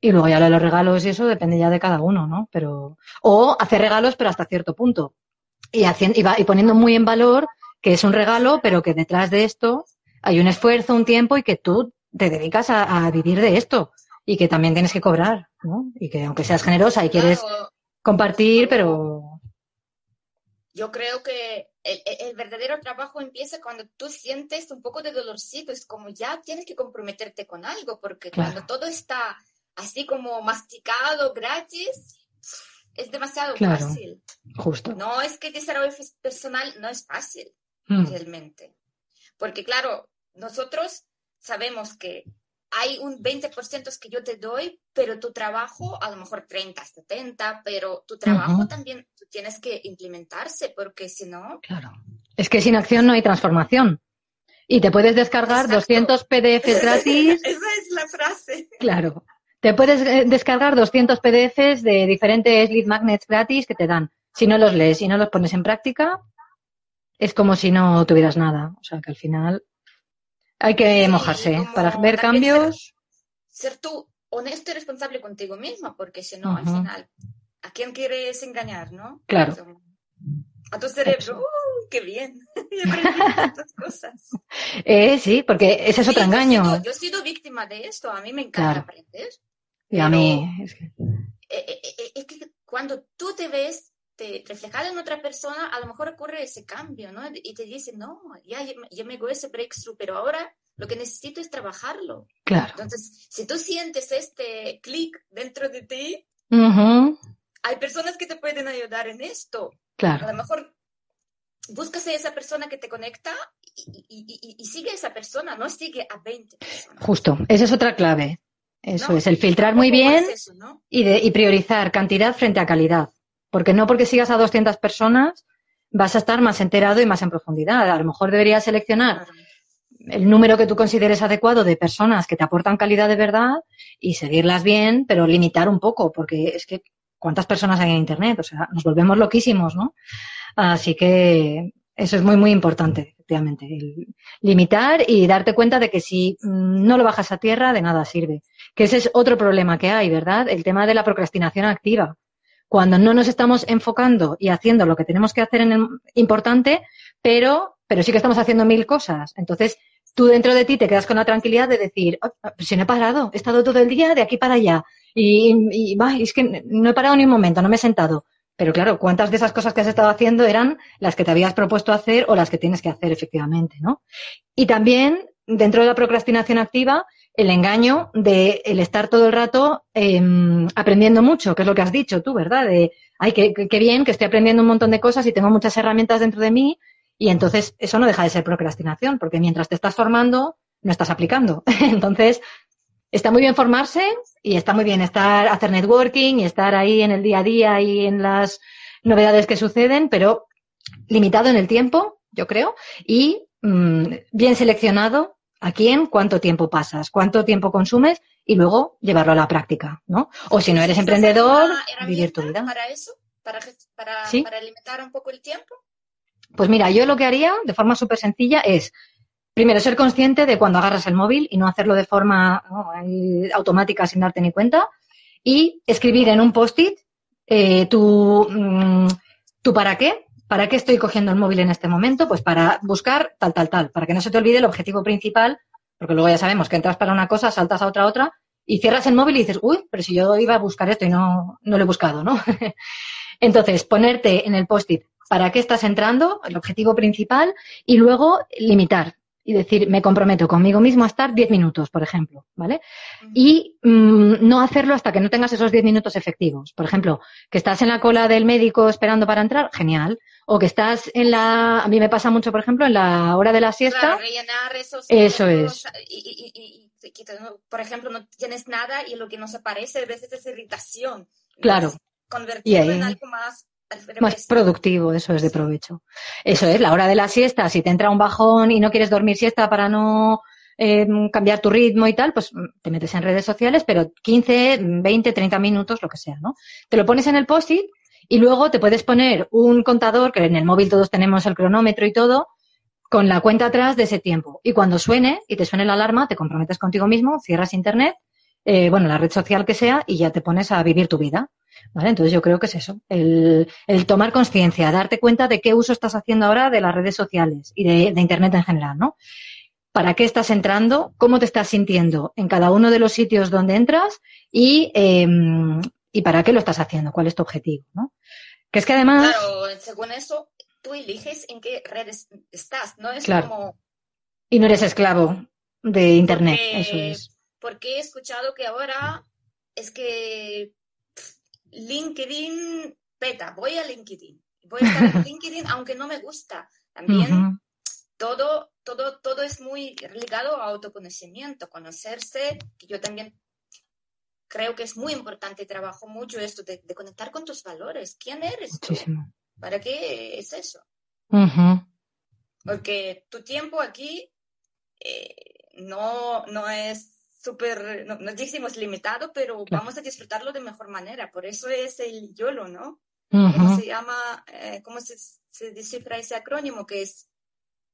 Y luego ya los regalos y eso depende ya de cada uno, ¿no? Pero, o hacer regalos, pero hasta cierto punto. Y, haciendo, y, va, y poniendo muy en valor que es un regalo, pero que detrás de esto hay un esfuerzo, un tiempo y que tú te dedicas a, vivir de esto y que también tienes que cobrar, ¿no? Y que aunque seas generosa y quieres compartir, pero... Yo creo que el, verdadero trabajo empieza cuando tú sientes un poco de dolorcito, es como ya tienes que comprometerte con algo, porque cuando todo está así como masticado, gratis, es demasiado fácil. Justo. No es que desarrollo personal no es fácil, mm. realmente. Porque claro, nosotros sabemos que hay un 20% que yo te doy, pero tu trabajo, a lo mejor 30, 70, pero tu trabajo también tienes que implementarse, porque si no... Claro. Es que sin acción no hay transformación. Y te puedes descargar 200 PDFs gratis. Esa es la frase. Claro. Te puedes eh, descargar 200 PDFs de diferentes lead magnets gratis que te dan. Si no los lees y no los pones en práctica, es como si no tuvieras nada. O sea que al final hay que mojarse para ver cambios. Ser, tú honesto y responsable contigo misma, porque si no, al final, ¿a quién quieres engañar, no? Claro. A tu cerebro, ¡uh, qué bien! cosas. Eh, sí, porque ese es otro engaño. Yo he, sido, víctima de esto, a mí me encanta aprender. Y a mí. Es que... Eh, eh, es que cuando tú te ves te, reflejada en otra persona, a lo mejor ocurre ese cambio, ¿no? Y te dice, no, ya, ya me hago ese breakthrough, pero ahora lo que necesito es trabajarlo. Claro. Entonces, si tú sientes este clic dentro de ti, hay personas que te pueden ayudar en esto. Claro. A lo mejor buscas a esa persona que te conecta y, sigue a esa persona, no sigue a 20 personas. Justo, esa es otra clave. Eso es, el filtrar muy bien y, de, y priorizar cantidad frente a calidad. Porque no porque sigas a 200 personas vas a estar más enterado y más en profundidad. A lo mejor deberías seleccionar el número que tú consideres adecuado de personas que te aportan calidad de verdad y seguirlas bien, pero limitar un poco, porque es que cuántas personas hay en Internet, o sea, nos volvemos loquísimos, ¿no? Así que eso es muy, muy importante, efectivamente. limitar y darte cuenta de que si no lo bajas a tierra, de nada sirve. Que ese es otro problema que hay, ¿verdad? El tema de la procrastinación activa cuando no nos estamos enfocando y haciendo lo que tenemos que hacer en el importante, pero, pero sí que estamos haciendo mil cosas. Entonces, tú dentro de ti te quedas con la tranquilidad de decir, oh, si no he parado, he estado todo el día de aquí para allá y, y, es que no he parado ni un momento, no me he sentado. Pero claro, ¿cuántas de esas cosas que has estado haciendo eran las que te habías propuesto hacer o las que tienes que hacer efectivamente, ¿no? Y también, dentro de la procrastinación activa, el engaño de el estar todo el rato em, aprendiendo mucho, que es lo que has dicho tú, ¿verdad? De, ay, qué, bien, que estoy aprendiendo un montón de cosas y tengo muchas herramientas dentro de mí. Y entonces eso no deja de ser procrastinación, porque mientras te estás formando, no estás aplicando. entonces, está muy bien formarse y está muy bien estar, hacer networking y estar ahí en el día a día y en las novedades que suceden, pero limitado en el tiempo, yo creo, y mm, bien seleccionado a quién, cuánto tiempo pasas, cuánto tiempo consumes y luego llevarlo a la práctica, ¿no? O si no eres emprendedor, vivir tu vida. ¿Para eso? ¿Para, para, limitar un poco el tiempo? Pues mira, yo lo que haría de forma súper sencilla es, primero, ser consciente de cuando agarras el móvil y no hacerlo de forma automática sin darte ni cuenta y escribir en un post-it eh, tu, mm, tu para qué, ¿Para qué estoy cogiendo el móvil en este momento? Pues para buscar tal, tal, tal, para que no se te olvide el objetivo principal, porque luego ya sabemos que entras para una cosa, saltas a otra, otra, y cierras el móvil y dices, uy, pero si yo iba a buscar esto y no, no lo he buscado, ¿no? Entonces, ponerte en el post-it para qué estás entrando, el objetivo principal, y luego limitar y decir, me comprometo conmigo mismo a estar 10 minutos, por ejemplo, ¿vale? Y mm, no hacerlo hasta que no tengas esos 10 minutos efectivos. Por ejemplo, que estás en la cola del médico esperando para entrar, genial. O que estás en la, a mí me pasa mucho, por ejemplo, en la hora de la siesta. eso es. Y, por ejemplo, no tienes nada y lo que nos aparece a veces es irritación. Claro. Convertirlo en algo más más productivo, eso es de provecho. Eso es, la hora de la siesta, si te entra un bajón y no quieres dormir siesta para no eh, cambiar tu ritmo y tal, pues mm, te metes en redes sociales, pero 15, 20, 30 minutos, lo que sea, ¿no? Te lo pones en el post-it y luego te puedes poner un contador, que en el móvil todos tenemos el cronómetro y todo, con la cuenta atrás de ese tiempo. Y cuando suene y te suene la alarma, te comprometes contigo mismo, cierras internet, eh, bueno, la red social que sea, y ya te pones a vivir tu vida. Entonces yo creo que es eso, el, tomar conciencia, darte cuenta de qué uso estás haciendo ahora de las redes sociales y de, Internet en general, ¿no? ¿Para qué estás entrando? ¿Cómo te estás sintiendo en cada uno de los sitios donde entras? Y, em, y para qué lo estás haciendo, cuál es tu objetivo, ¿no? Que es que además... Claro, según eso, tú eliges en qué redes estás, ¿no? Es como... Y no eres esclavo de Internet, eso es. Porque he escuchado que ahora es que LinkedIn peta, voy a LinkedIn. Voy a estar en LinkedIn aunque no me gusta. También todo, todo, todo es muy ligado a autoconocimiento, conocerse, que yo también creo que es muy importante, trabajo mucho esto de, conectar con tus valores. ¿Quién eres tú? ¿Para qué es eso? Porque tu tiempo aquí eh, no, no es súper, no, no, decimos limitado, pero vamos a disfrutarlo de mejor manera. Por eso es el YOLO, ¿no? ¿Cómo se llama, eh, cómo se, se, descifra ese acrónimo? Que es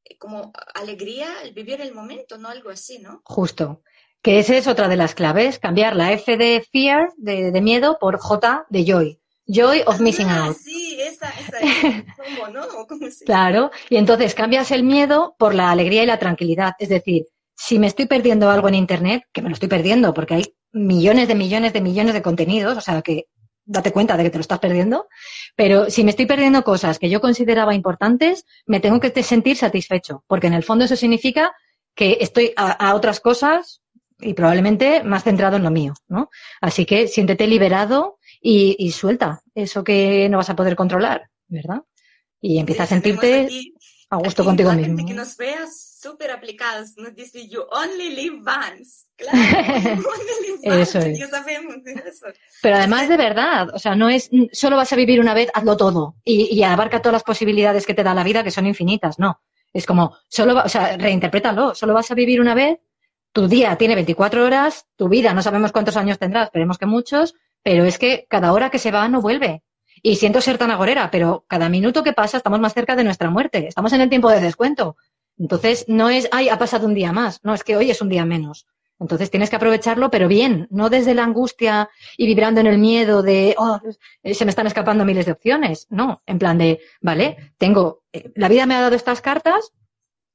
eh, como alegría, el vivir el momento, ¿no? Algo así, ¿no? Justo. Que esa es otra de las claves, cambiar la F de fear, de, de miedo, por J de joy. Joy of missing ah, out. Sí, esa, esa ¿Cómo, no? ¿Cómo se claro, y entonces cambias el miedo por la alegría y la tranquilidad. Es decir, si me estoy perdiendo algo en Internet, que me lo estoy perdiendo porque hay millones de millones de millones de contenidos, o sea que date cuenta de que te lo estás perdiendo, pero si me estoy perdiendo cosas que yo consideraba importantes, me tengo que sentir satisfecho, porque en el fondo eso significa que estoy a, otras cosas y probablemente más centrado en lo mío, ¿no? Así que siéntete liberado y, suelta eso que no vas a poder controlar, ¿verdad? Y empieza a sentirte a gusto contigo mismo. Que nos veas súper aplicadas. Nos dice, you only live once. Claro, eso es. sabemos eso. Pero además de verdad, o sea, no es solo vas a vivir una vez, hazlo todo y, abarca todas las posibilidades que te da la vida, que son infinitas, no. Es como, solo, o sea, reinterprétalo, solo vas a vivir una vez, tu día tiene 24 horas, tu vida no sabemos cuántos años tendrás, esperemos que muchos, pero es que cada hora que se va no vuelve. Y siento ser tan agorera, pero cada minuto que pasa estamos más cerca de nuestra muerte. Estamos en el tiempo de descuento. Entonces, no es, ay, ha pasado un día más. No, es que hoy es un día menos. Entonces tienes que aprovecharlo, pero bien, no desde la angustia y vibrando en el miedo de, oh, se me están escapando miles de opciones. No, en plan de, vale, tengo, eh, la vida me ha dado estas cartas,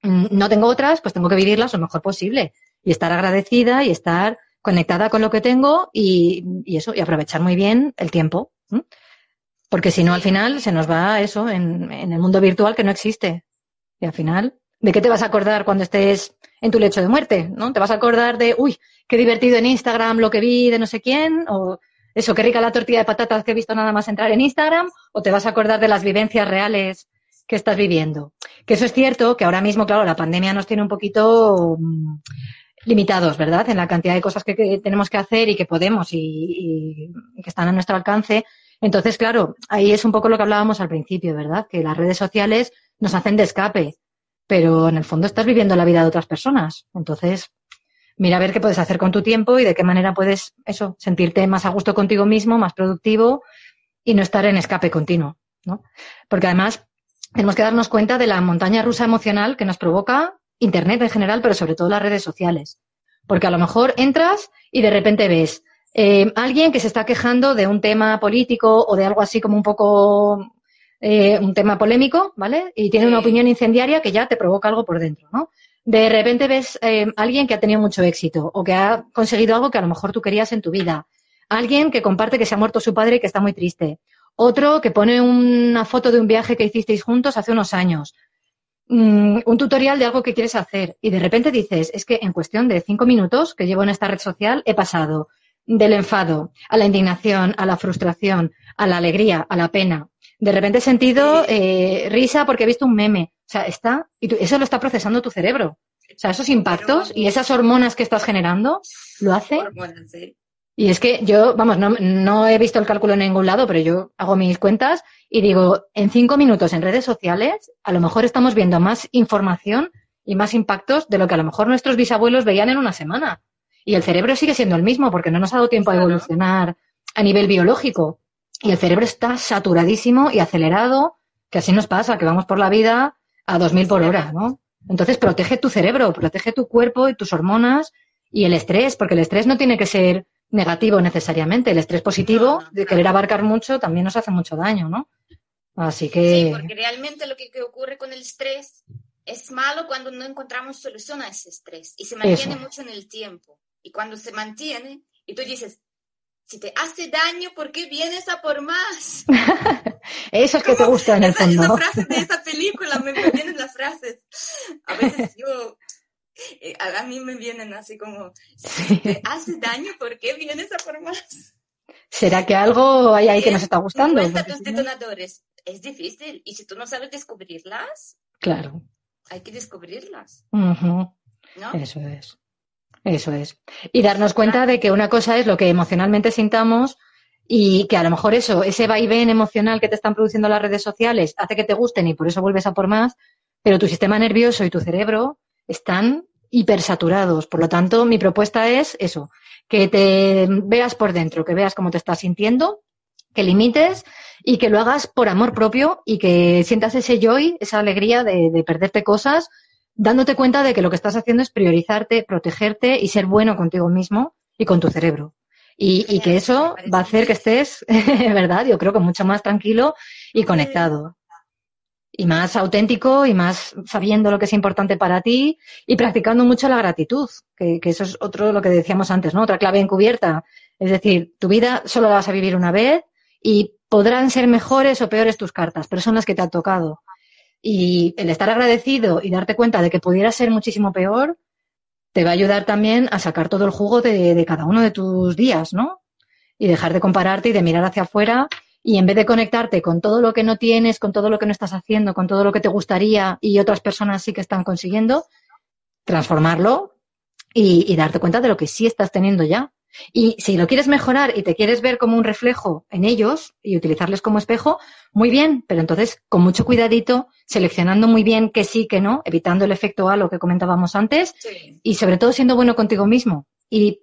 mm, no tengo otras, pues tengo que vivirlas lo mejor posible y estar agradecida y estar conectada con lo que tengo y, eso, y aprovechar muy bien el tiempo. Porque si no, al final se nos va eso en, en el mundo virtual que no existe. Y al final ¿De qué te vas a acordar cuando estés en tu lecho de muerte? ¿No? ¿Te vas a acordar de, uy, qué divertido en Instagram lo que vi de no sé quién? ¿O eso, qué rica la tortilla de patatas que he visto nada más entrar en Instagram? ¿O te vas a acordar de las vivencias reales que estás viviendo? Que eso es cierto, que ahora mismo, claro, la pandemia nos tiene un poquito mm, limitados, ¿verdad? En la cantidad de cosas que, tenemos que hacer y que podemos y que están a nuestro alcance. Entonces, claro, ahí es un poco lo que hablábamos al principio, ¿verdad? Que las redes sociales nos hacen de escape pero en el fondo estás viviendo la vida de otras personas. Entonces, mira a ver qué puedes hacer con tu tiempo y de qué manera puedes, eso, sentirte más a gusto contigo mismo, más productivo y no estar en escape continuo, ¿no? Porque además tenemos que darnos cuenta de la montaña rusa emocional que nos provoca Internet en general, pero sobre todo las redes sociales. Porque a lo mejor entras y de repente ves eh, alguien que se está quejando de un tema político o de algo así como un poco eh, un tema polémico, ¿vale? Y tiene una opinión incendiaria que ya te provoca algo por dentro, ¿no? De repente ves eh, alguien que ha tenido mucho éxito o que ha conseguido algo que a lo mejor tú querías en tu vida. Alguien que comparte que se ha muerto su padre y que está muy triste. Otro que pone una foto de un viaje que hicisteis juntos hace unos años. Mm, un tutorial de algo que quieres hacer. Y de repente dices, es que en cuestión de cinco minutos que llevo en esta red social he pasado del enfado a la indignación, a la frustración, a la alegría, a la pena. De repente he sentido eh, risa porque he visto un meme. O sea, está, y eso lo está procesando tu cerebro. O sea, esos impactos y esas hormonas que estás generando lo hace. Y es que yo, vamos, no, no he visto el cálculo en ningún lado, pero yo hago mis cuentas y digo, en cinco minutos en redes sociales, a lo mejor estamos viendo más información y más impactos de lo que a lo mejor nuestros bisabuelos veían en una semana. Y el cerebro sigue siendo el mismo porque no nos ha dado tiempo a evolucionar a nivel biológico. Y el cerebro está saturadísimo y acelerado, que así nos pasa, que vamos por la vida a 2000 por hora, ¿no? Entonces protege tu cerebro, protege tu cuerpo y tus hormonas y el estrés, porque el estrés no tiene que ser negativo necesariamente. El estrés positivo de querer abarcar mucho también nos hace mucho daño, ¿no? Así que. Sí, porque realmente lo que, ocurre con el estrés es malo cuando no encontramos solución a ese estrés y se mantiene mucho en el tiempo. Y cuando se mantiene, y tú dices, si te hace daño, ¿por qué vienes a por más? Eso es que te gusta en el fondo. Esa frase de esa película, me vienen las frases. A veces yo, eh, a mí me vienen así como, si te hace daño, ¿por qué vienes a por más? ¿Será que algo hay ahí que nos está gustando? tus detonadores. Es difícil. Y si tú no sabes descubrirlas, claro. Hay que descubrirlas. ¿No? Eso es. Eso es. Y darnos cuenta de que una cosa es lo que emocionalmente sintamos y que a lo mejor eso, ese vaivén emocional que te están produciendo las redes sociales hace que te gusten y por eso vuelves a por más, pero tu sistema nervioso y tu cerebro están hipersaturados. Por lo tanto, mi propuesta es eso, que te veas por dentro, que veas cómo te estás sintiendo, que limites y que lo hagas por amor propio y que sientas ese joy, esa alegría de, de perderte cosas dándote cuenta de que lo que estás haciendo es priorizarte, protegerte y ser bueno contigo mismo y con tu cerebro. Y, que eso va a hacer que estés, ¿verdad? Yo creo que mucho más tranquilo y conectado. Y más auténtico y más sabiendo lo que es importante para ti y practicando mucho la gratitud, que, que eso es otro lo que decíamos antes, ¿no? Otra clave encubierta. Es decir, tu vida solo la vas a vivir una vez y podrán ser mejores o peores tus cartas, pero son las que te han tocado. Y el estar agradecido y darte cuenta de que pudiera ser muchísimo peor, te va a ayudar también a sacar todo el jugo de, cada uno de tus días, ¿no? Y dejar de compararte y de mirar hacia afuera y en vez de conectarte con todo lo que no tienes, con todo lo que no estás haciendo, con todo lo que te gustaría y otras personas sí que están consiguiendo, transformarlo y darte cuenta de lo que sí estás teniendo ya. Y si lo quieres mejorar y te quieres ver como un reflejo en ellos y utilizarles como espejo, muy bien, pero entonces con mucho cuidadito, seleccionando muy bien que sí, que no, evitando el efecto a lo que comentábamos antes y sobre todo siendo bueno contigo mismo y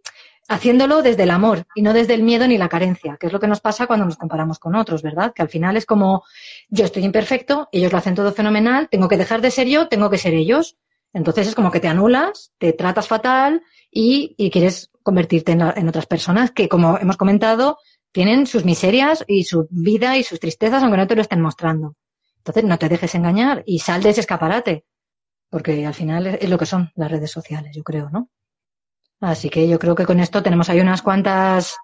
haciéndolo desde el amor y no desde el miedo ni la carencia, que es lo que nos pasa cuando nos comparamos con otros, ¿verdad? Que al final es como yo estoy imperfecto, ellos lo hacen todo fenomenal, tengo que dejar de ser yo, tengo que ser ellos. Entonces es como que te anulas, te tratas fatal y, y quieres convertirte en, otras personas que, como hemos comentado, tienen sus miserias y su vida y sus tristezas, aunque no te lo estén mostrando. Entonces, no te dejes engañar y sal de ese escaparate, porque al final es, lo que son las redes sociales, yo creo, ¿no? Así que yo creo que con esto tenemos ahí unas cuantas,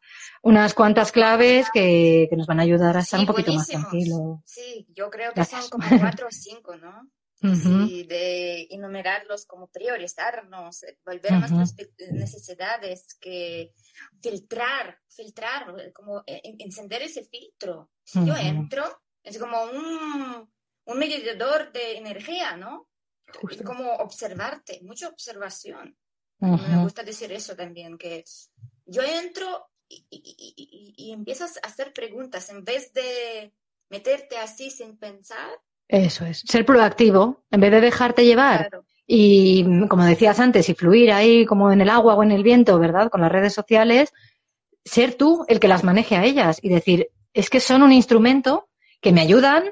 unas cuantas claves que, nos van a ayudar a estar un poquito más tranquilos. Sí, yo creo que son como cuatro o cinco, ¿no? Y de enumerarlos como priorizarnos, eh, volver a nuestras necesidades, que filtrar, filtrar, como e, encender ese filtro. Si yo entro, es como un, un medidor de energía, ¿no? Es como observarte, mucha observación. Me gusta decir eso también, que yo entro y, y, y, empiezas a hacer preguntas en vez de meterte así sin pensar, eso es, ser proactivo, en vez de dejarte llevar. Y como decías antes, y fluir ahí como en el agua o en el viento, ¿verdad? Con las redes sociales, ser tú el que las maneje a ellas y decir, es que son un instrumento que me ayudan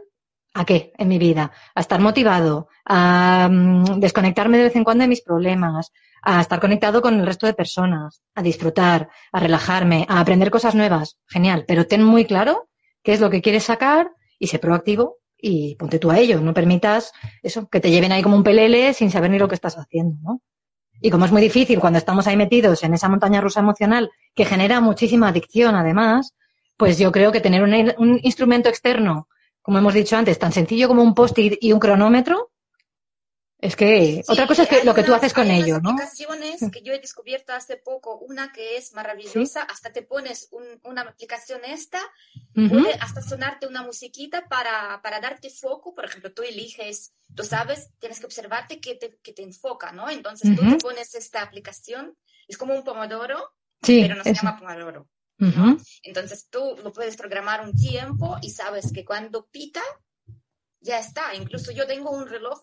a qué en mi vida, a estar motivado, a mm, desconectarme de vez en cuando de mis problemas, a estar conectado con el resto de personas, a disfrutar, a relajarme, a aprender cosas nuevas. Genial, pero ten muy claro qué es lo que quieres sacar y sé proactivo y ponte tú a ello. No permitas eso, que te lleven ahí como un pelele sin saber ni lo que estás haciendo, ¿no? Y como es muy difícil cuando estamos ahí metidos en esa montaña rusa emocional que genera muchísima adicción además, pues yo creo que tener un, instrumento externo, como hemos dicho antes, tan sencillo como un post-it y un cronómetro, es que otra cosa es que lo que tú haces con ello, ¿no? aplicaciones que yo he descubierto hace poco, una que es maravillosa, hasta te pones una aplicación esta, puede hasta sonarte una musiquita para, para, darte foco, por ejemplo, tú eliges, tú sabes, tienes que observarte que te, que te enfoca, ¿no? Entonces tú te pones esta aplicación, es como un pomodoro, pero no se llama pomodoro. Entonces tú lo puedes programar un tiempo y sabes que cuando pita, ya está. Incluso yo tengo un reloj,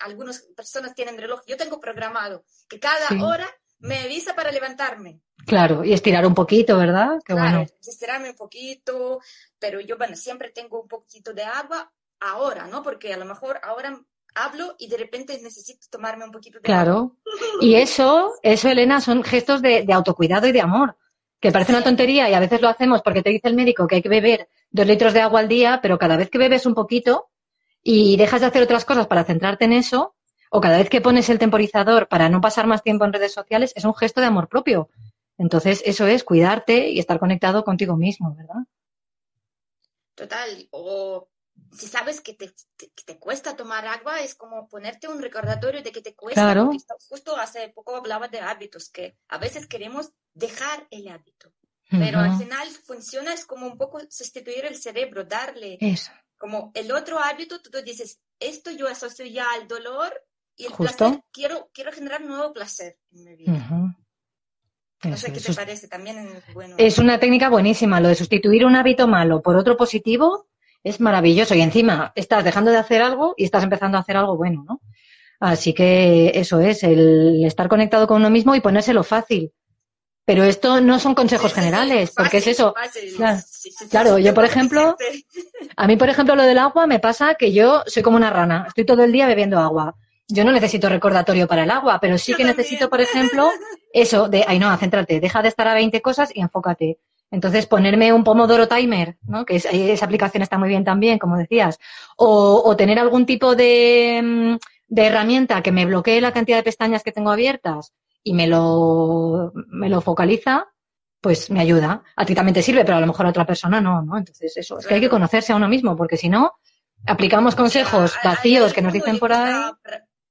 algunas personas tienen reloj, yo tengo programado que cada hora me avisa para levantarme. Claro, y estirar un poquito, ¿verdad? Qué claro, bueno. estirarme un poquito, pero yo, bueno, siempre tengo un poquito de agua ahora, ¿no? Porque a lo mejor ahora hablo y de repente necesito tomarme un poquito de claro. agua. Claro. Y eso, eso, Elena, son gestos de, de autocuidado y de amor que parece una tontería y a veces lo hacemos porque te dice el médico que hay que beber dos litros de agua al día, pero cada vez que bebes un poquito y dejas de hacer otras cosas para centrarte en eso, o cada vez que pones el temporizador para no pasar más tiempo en redes sociales, es un gesto de amor propio. Entonces, eso es cuidarte y estar conectado contigo mismo, ¿verdad? Total. O si sabes que te, te, cuesta tomar agua, es como ponerte un recordatorio de que te cuesta. Claro. Justo hace poco hablaba de hábitos, que a veces queremos dejar el hábito, pero al final funciona, es como un poco sustituir el cerebro, darle Eso. Como el otro hábito, tú dices, esto yo asocio ya al dolor y el placer, quiero, quiero generar nuevo placer en mi vida. No sé qué te parece, también bueno. Es una técnica buenísima, lo de sustituir un hábito malo por otro positivo es maravilloso y encima estás dejando de hacer algo y estás empezando a hacer algo bueno, ¿no? Así que eso es, el estar conectado con uno mismo y ponérselo fácil. Pero esto no son consejos generales, porque es eso. claro, yo por ejemplo, a mí por ejemplo lo del agua me pasa que yo soy como una rana, estoy todo el día bebiendo agua. Yo no necesito recordatorio para el agua, pero sí que necesito, por ejemplo, eso de, ay no, céntrate, deja de estar a 20 cosas y enfócate. Entonces, ponerme un Pomodoro Timer, ¿no? que esa aplicación está muy bien también, como decías, o, tener algún tipo mm, de, herramienta que me bloquee la cantidad de pestañas que tengo abiertas y me lo, me lo focaliza, pues me ayuda. A ti también te sirve, pero a lo mejor a otra persona no, ¿no? Entonces, eso, es que hay que conocerse a uno mismo, porque si no, aplicamos consejos vacíos que nos dicen por ahí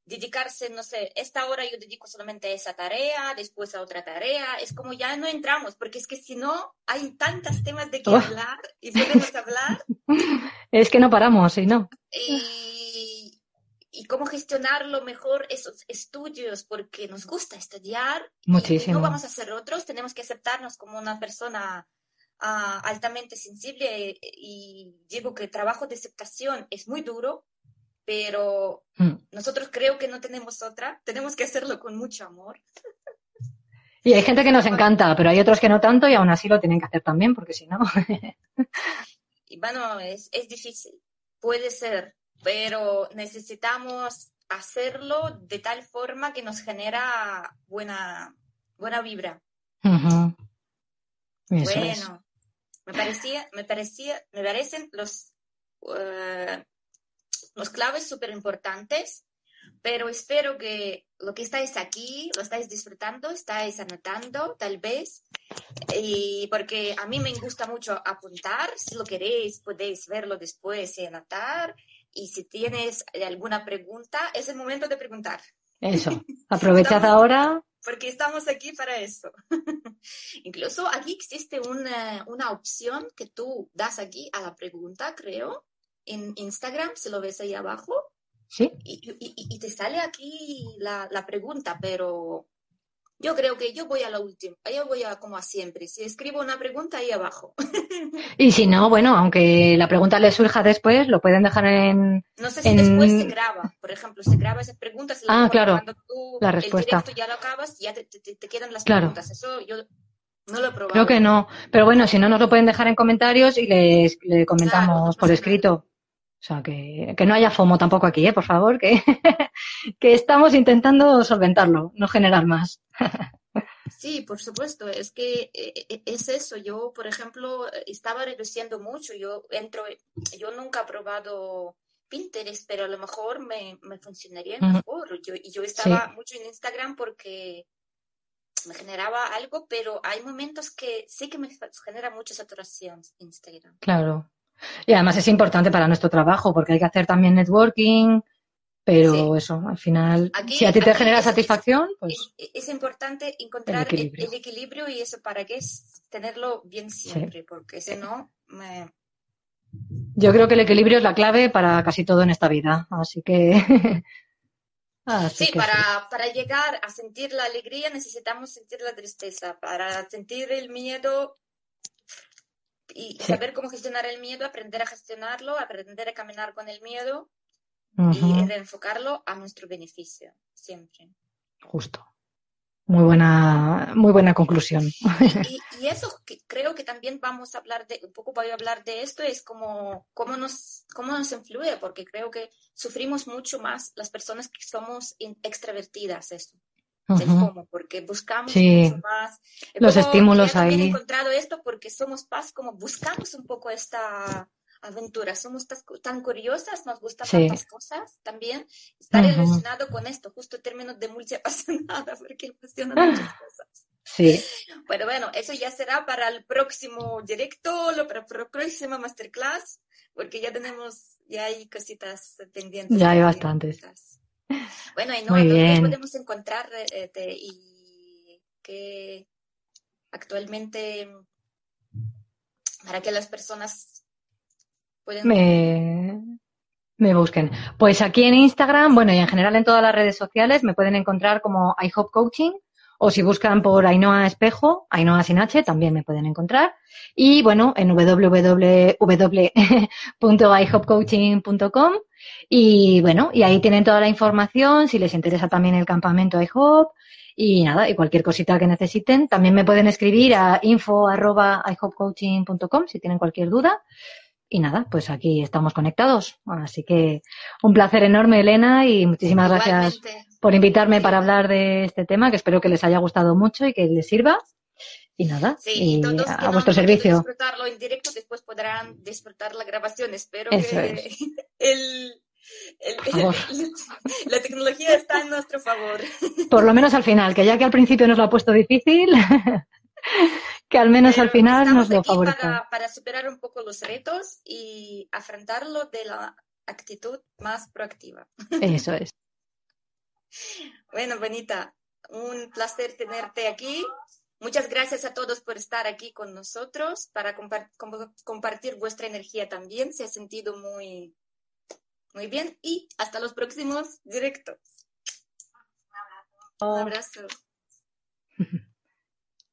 dedicarse, no sé, esta hora yo dedico solamente a esa tarea, después a otra tarea, es como ya no entramos, porque es que si no, hay tantos temas de oh. hablar y podemos hablar. Es que no paramos, ¿y no? Y, y cómo gestionarlo mejor esos estudios, porque nos gusta estudiar. Muchísimo. Y no vamos a ser otros, tenemos que aceptarnos como una persona ah, altamente sensible y digo que el trabajo de aceptación es muy duro, pero mm. nosotros creo que no tenemos otra, tenemos que hacerlo con mucho amor. Y hay gente que nos encanta, pero hay otros que no tanto y aún así lo tienen que hacer también, porque si no. y bueno, es, es difícil, puede ser, pero necesitamos hacerlo de tal forma que nos genera buena, buena vibra. Bueno, me parecía, me parecía, me parecen los uh, los claves súper importantes, pero espero que lo que estáis aquí lo estáis disfrutando, estáis anotando tal vez, y porque a mí me gusta mucho apuntar, si lo queréis podéis verlo después y anotar, y si tienes alguna pregunta, es el momento de preguntar. Eso, aprovechad ahora. Porque estamos aquí para eso. Incluso aquí existe una, una opción que tú das aquí a la pregunta, creo, en Instagram, si lo ves ahí abajo. Sí. Y, te sale aquí la, pregunta, pero yo creo que yo voy a la última, yo voy a como a siempre, si escribo una pregunta ahí abajo. Y si no, bueno, aunque la pregunta le surja después, lo pueden dejar en... No sé si después se graba, por ejemplo, se graba esa pregunta, se ah, claro, la respuesta. El ya lo acabas, ya te, quedan las preguntas. Eso yo no lo he probado. Creo que no, pero bueno, si no nos lo pueden dejar en comentarios y les, le comentamos por escrito. O sea, que, no haya FOMO tampoco aquí, ¿eh? por favor, que, que estamos intentando solventarlo, no generar más. Sí, por supuesto, es que eh, eh, es eso. Yo, por ejemplo, estaba reduciendo mucho. Yo entro, yo nunca he probado Pinterest, pero a lo mejor me, funcionaría mejor. Yo, y yo estaba mucho en Instagram porque me generaba algo, pero hay momentos que sí que me genera mucha saturación Instagram. Claro. Y además es importante para nuestro trabajo porque hay que hacer también networking, pero eso, al final, si a ti te genera satisfacción, pues... Es, importante encontrar el equilibrio. y eso para qué es tenerlo bien siempre, porque si no, me... Yo creo que el equilibrio es la clave para casi todo en esta vida, así que... sí, para, para llegar a sentir la alegría necesitamos sentir la tristeza. Para sentir el miedo y saber cómo gestionar el miedo, aprender a gestionarlo, aprender a caminar con el miedo y enfocarlo a nuestro beneficio, siempre. Justo. Muy buena, muy buena conclusión. Y, eso creo que también vamos a hablar de, un poco voy a hablar de esto, es como cómo nos, cómo nos influye, porque creo que sufrimos mucho más las personas que somos extravertidas, eso. porque buscamos mucho más. Los estímulos ahí. He encontrado esto porque somos paz, como buscamos un poco esta, aventuras, somos tan curiosas, nos gustan tantas cosas también. Está relacionado con esto, justo términos de multiapasionada, porque apasionan muchas cosas. Sí. Pero bueno, eso ya será para el próximo directo, lo para la próxima masterclass, porque ya tenemos, ya hay cositas pendientes. Ya hay bastantes. Bueno, y no, ¿dónde podemos encontrar eh, y que actualmente para que las personas me, me busquen. Pues aquí en Instagram, bueno, y en general en todas las redes sociales me pueden encontrar como iHope Coaching o si buscan por Ainhoa Espejo, Ainhoa sin H, también me pueden encontrar. Y bueno, en www.iHopeCoaching.com y bueno, y ahí tienen toda la información, si les interesa también el campamento iHope y nada, y cualquier cosita que necesiten. También me pueden escribir a info.iHopeCoaching.com si tienen cualquier duda. Y nada, pues aquí estamos conectados. Así que un placer enorme, Elena, y muchísimas gracias por invitarme para hablar de este tema, que espero que les haya gustado mucho y que les sirva. Y nada, y a vuestro servicio. disfrutarlo en directo, después podrán disfrutar la grabación. Espero que el, la tecnología está en nuestro favor. Por lo menos al final, que ya que al principio nos lo ha puesto difícil, que al menos al final nos lo favorece. Para, para superar un poco los retos y afrontarlo de la actitud más proactiva. Eso es. Bueno, Benita, un placer tenerte aquí. Muchas gracias a todos por estar aquí con nosotros, para compartir vuestra energía también. Se ha sentido muy, muy bien y hasta los próximos directos. Un abrazo.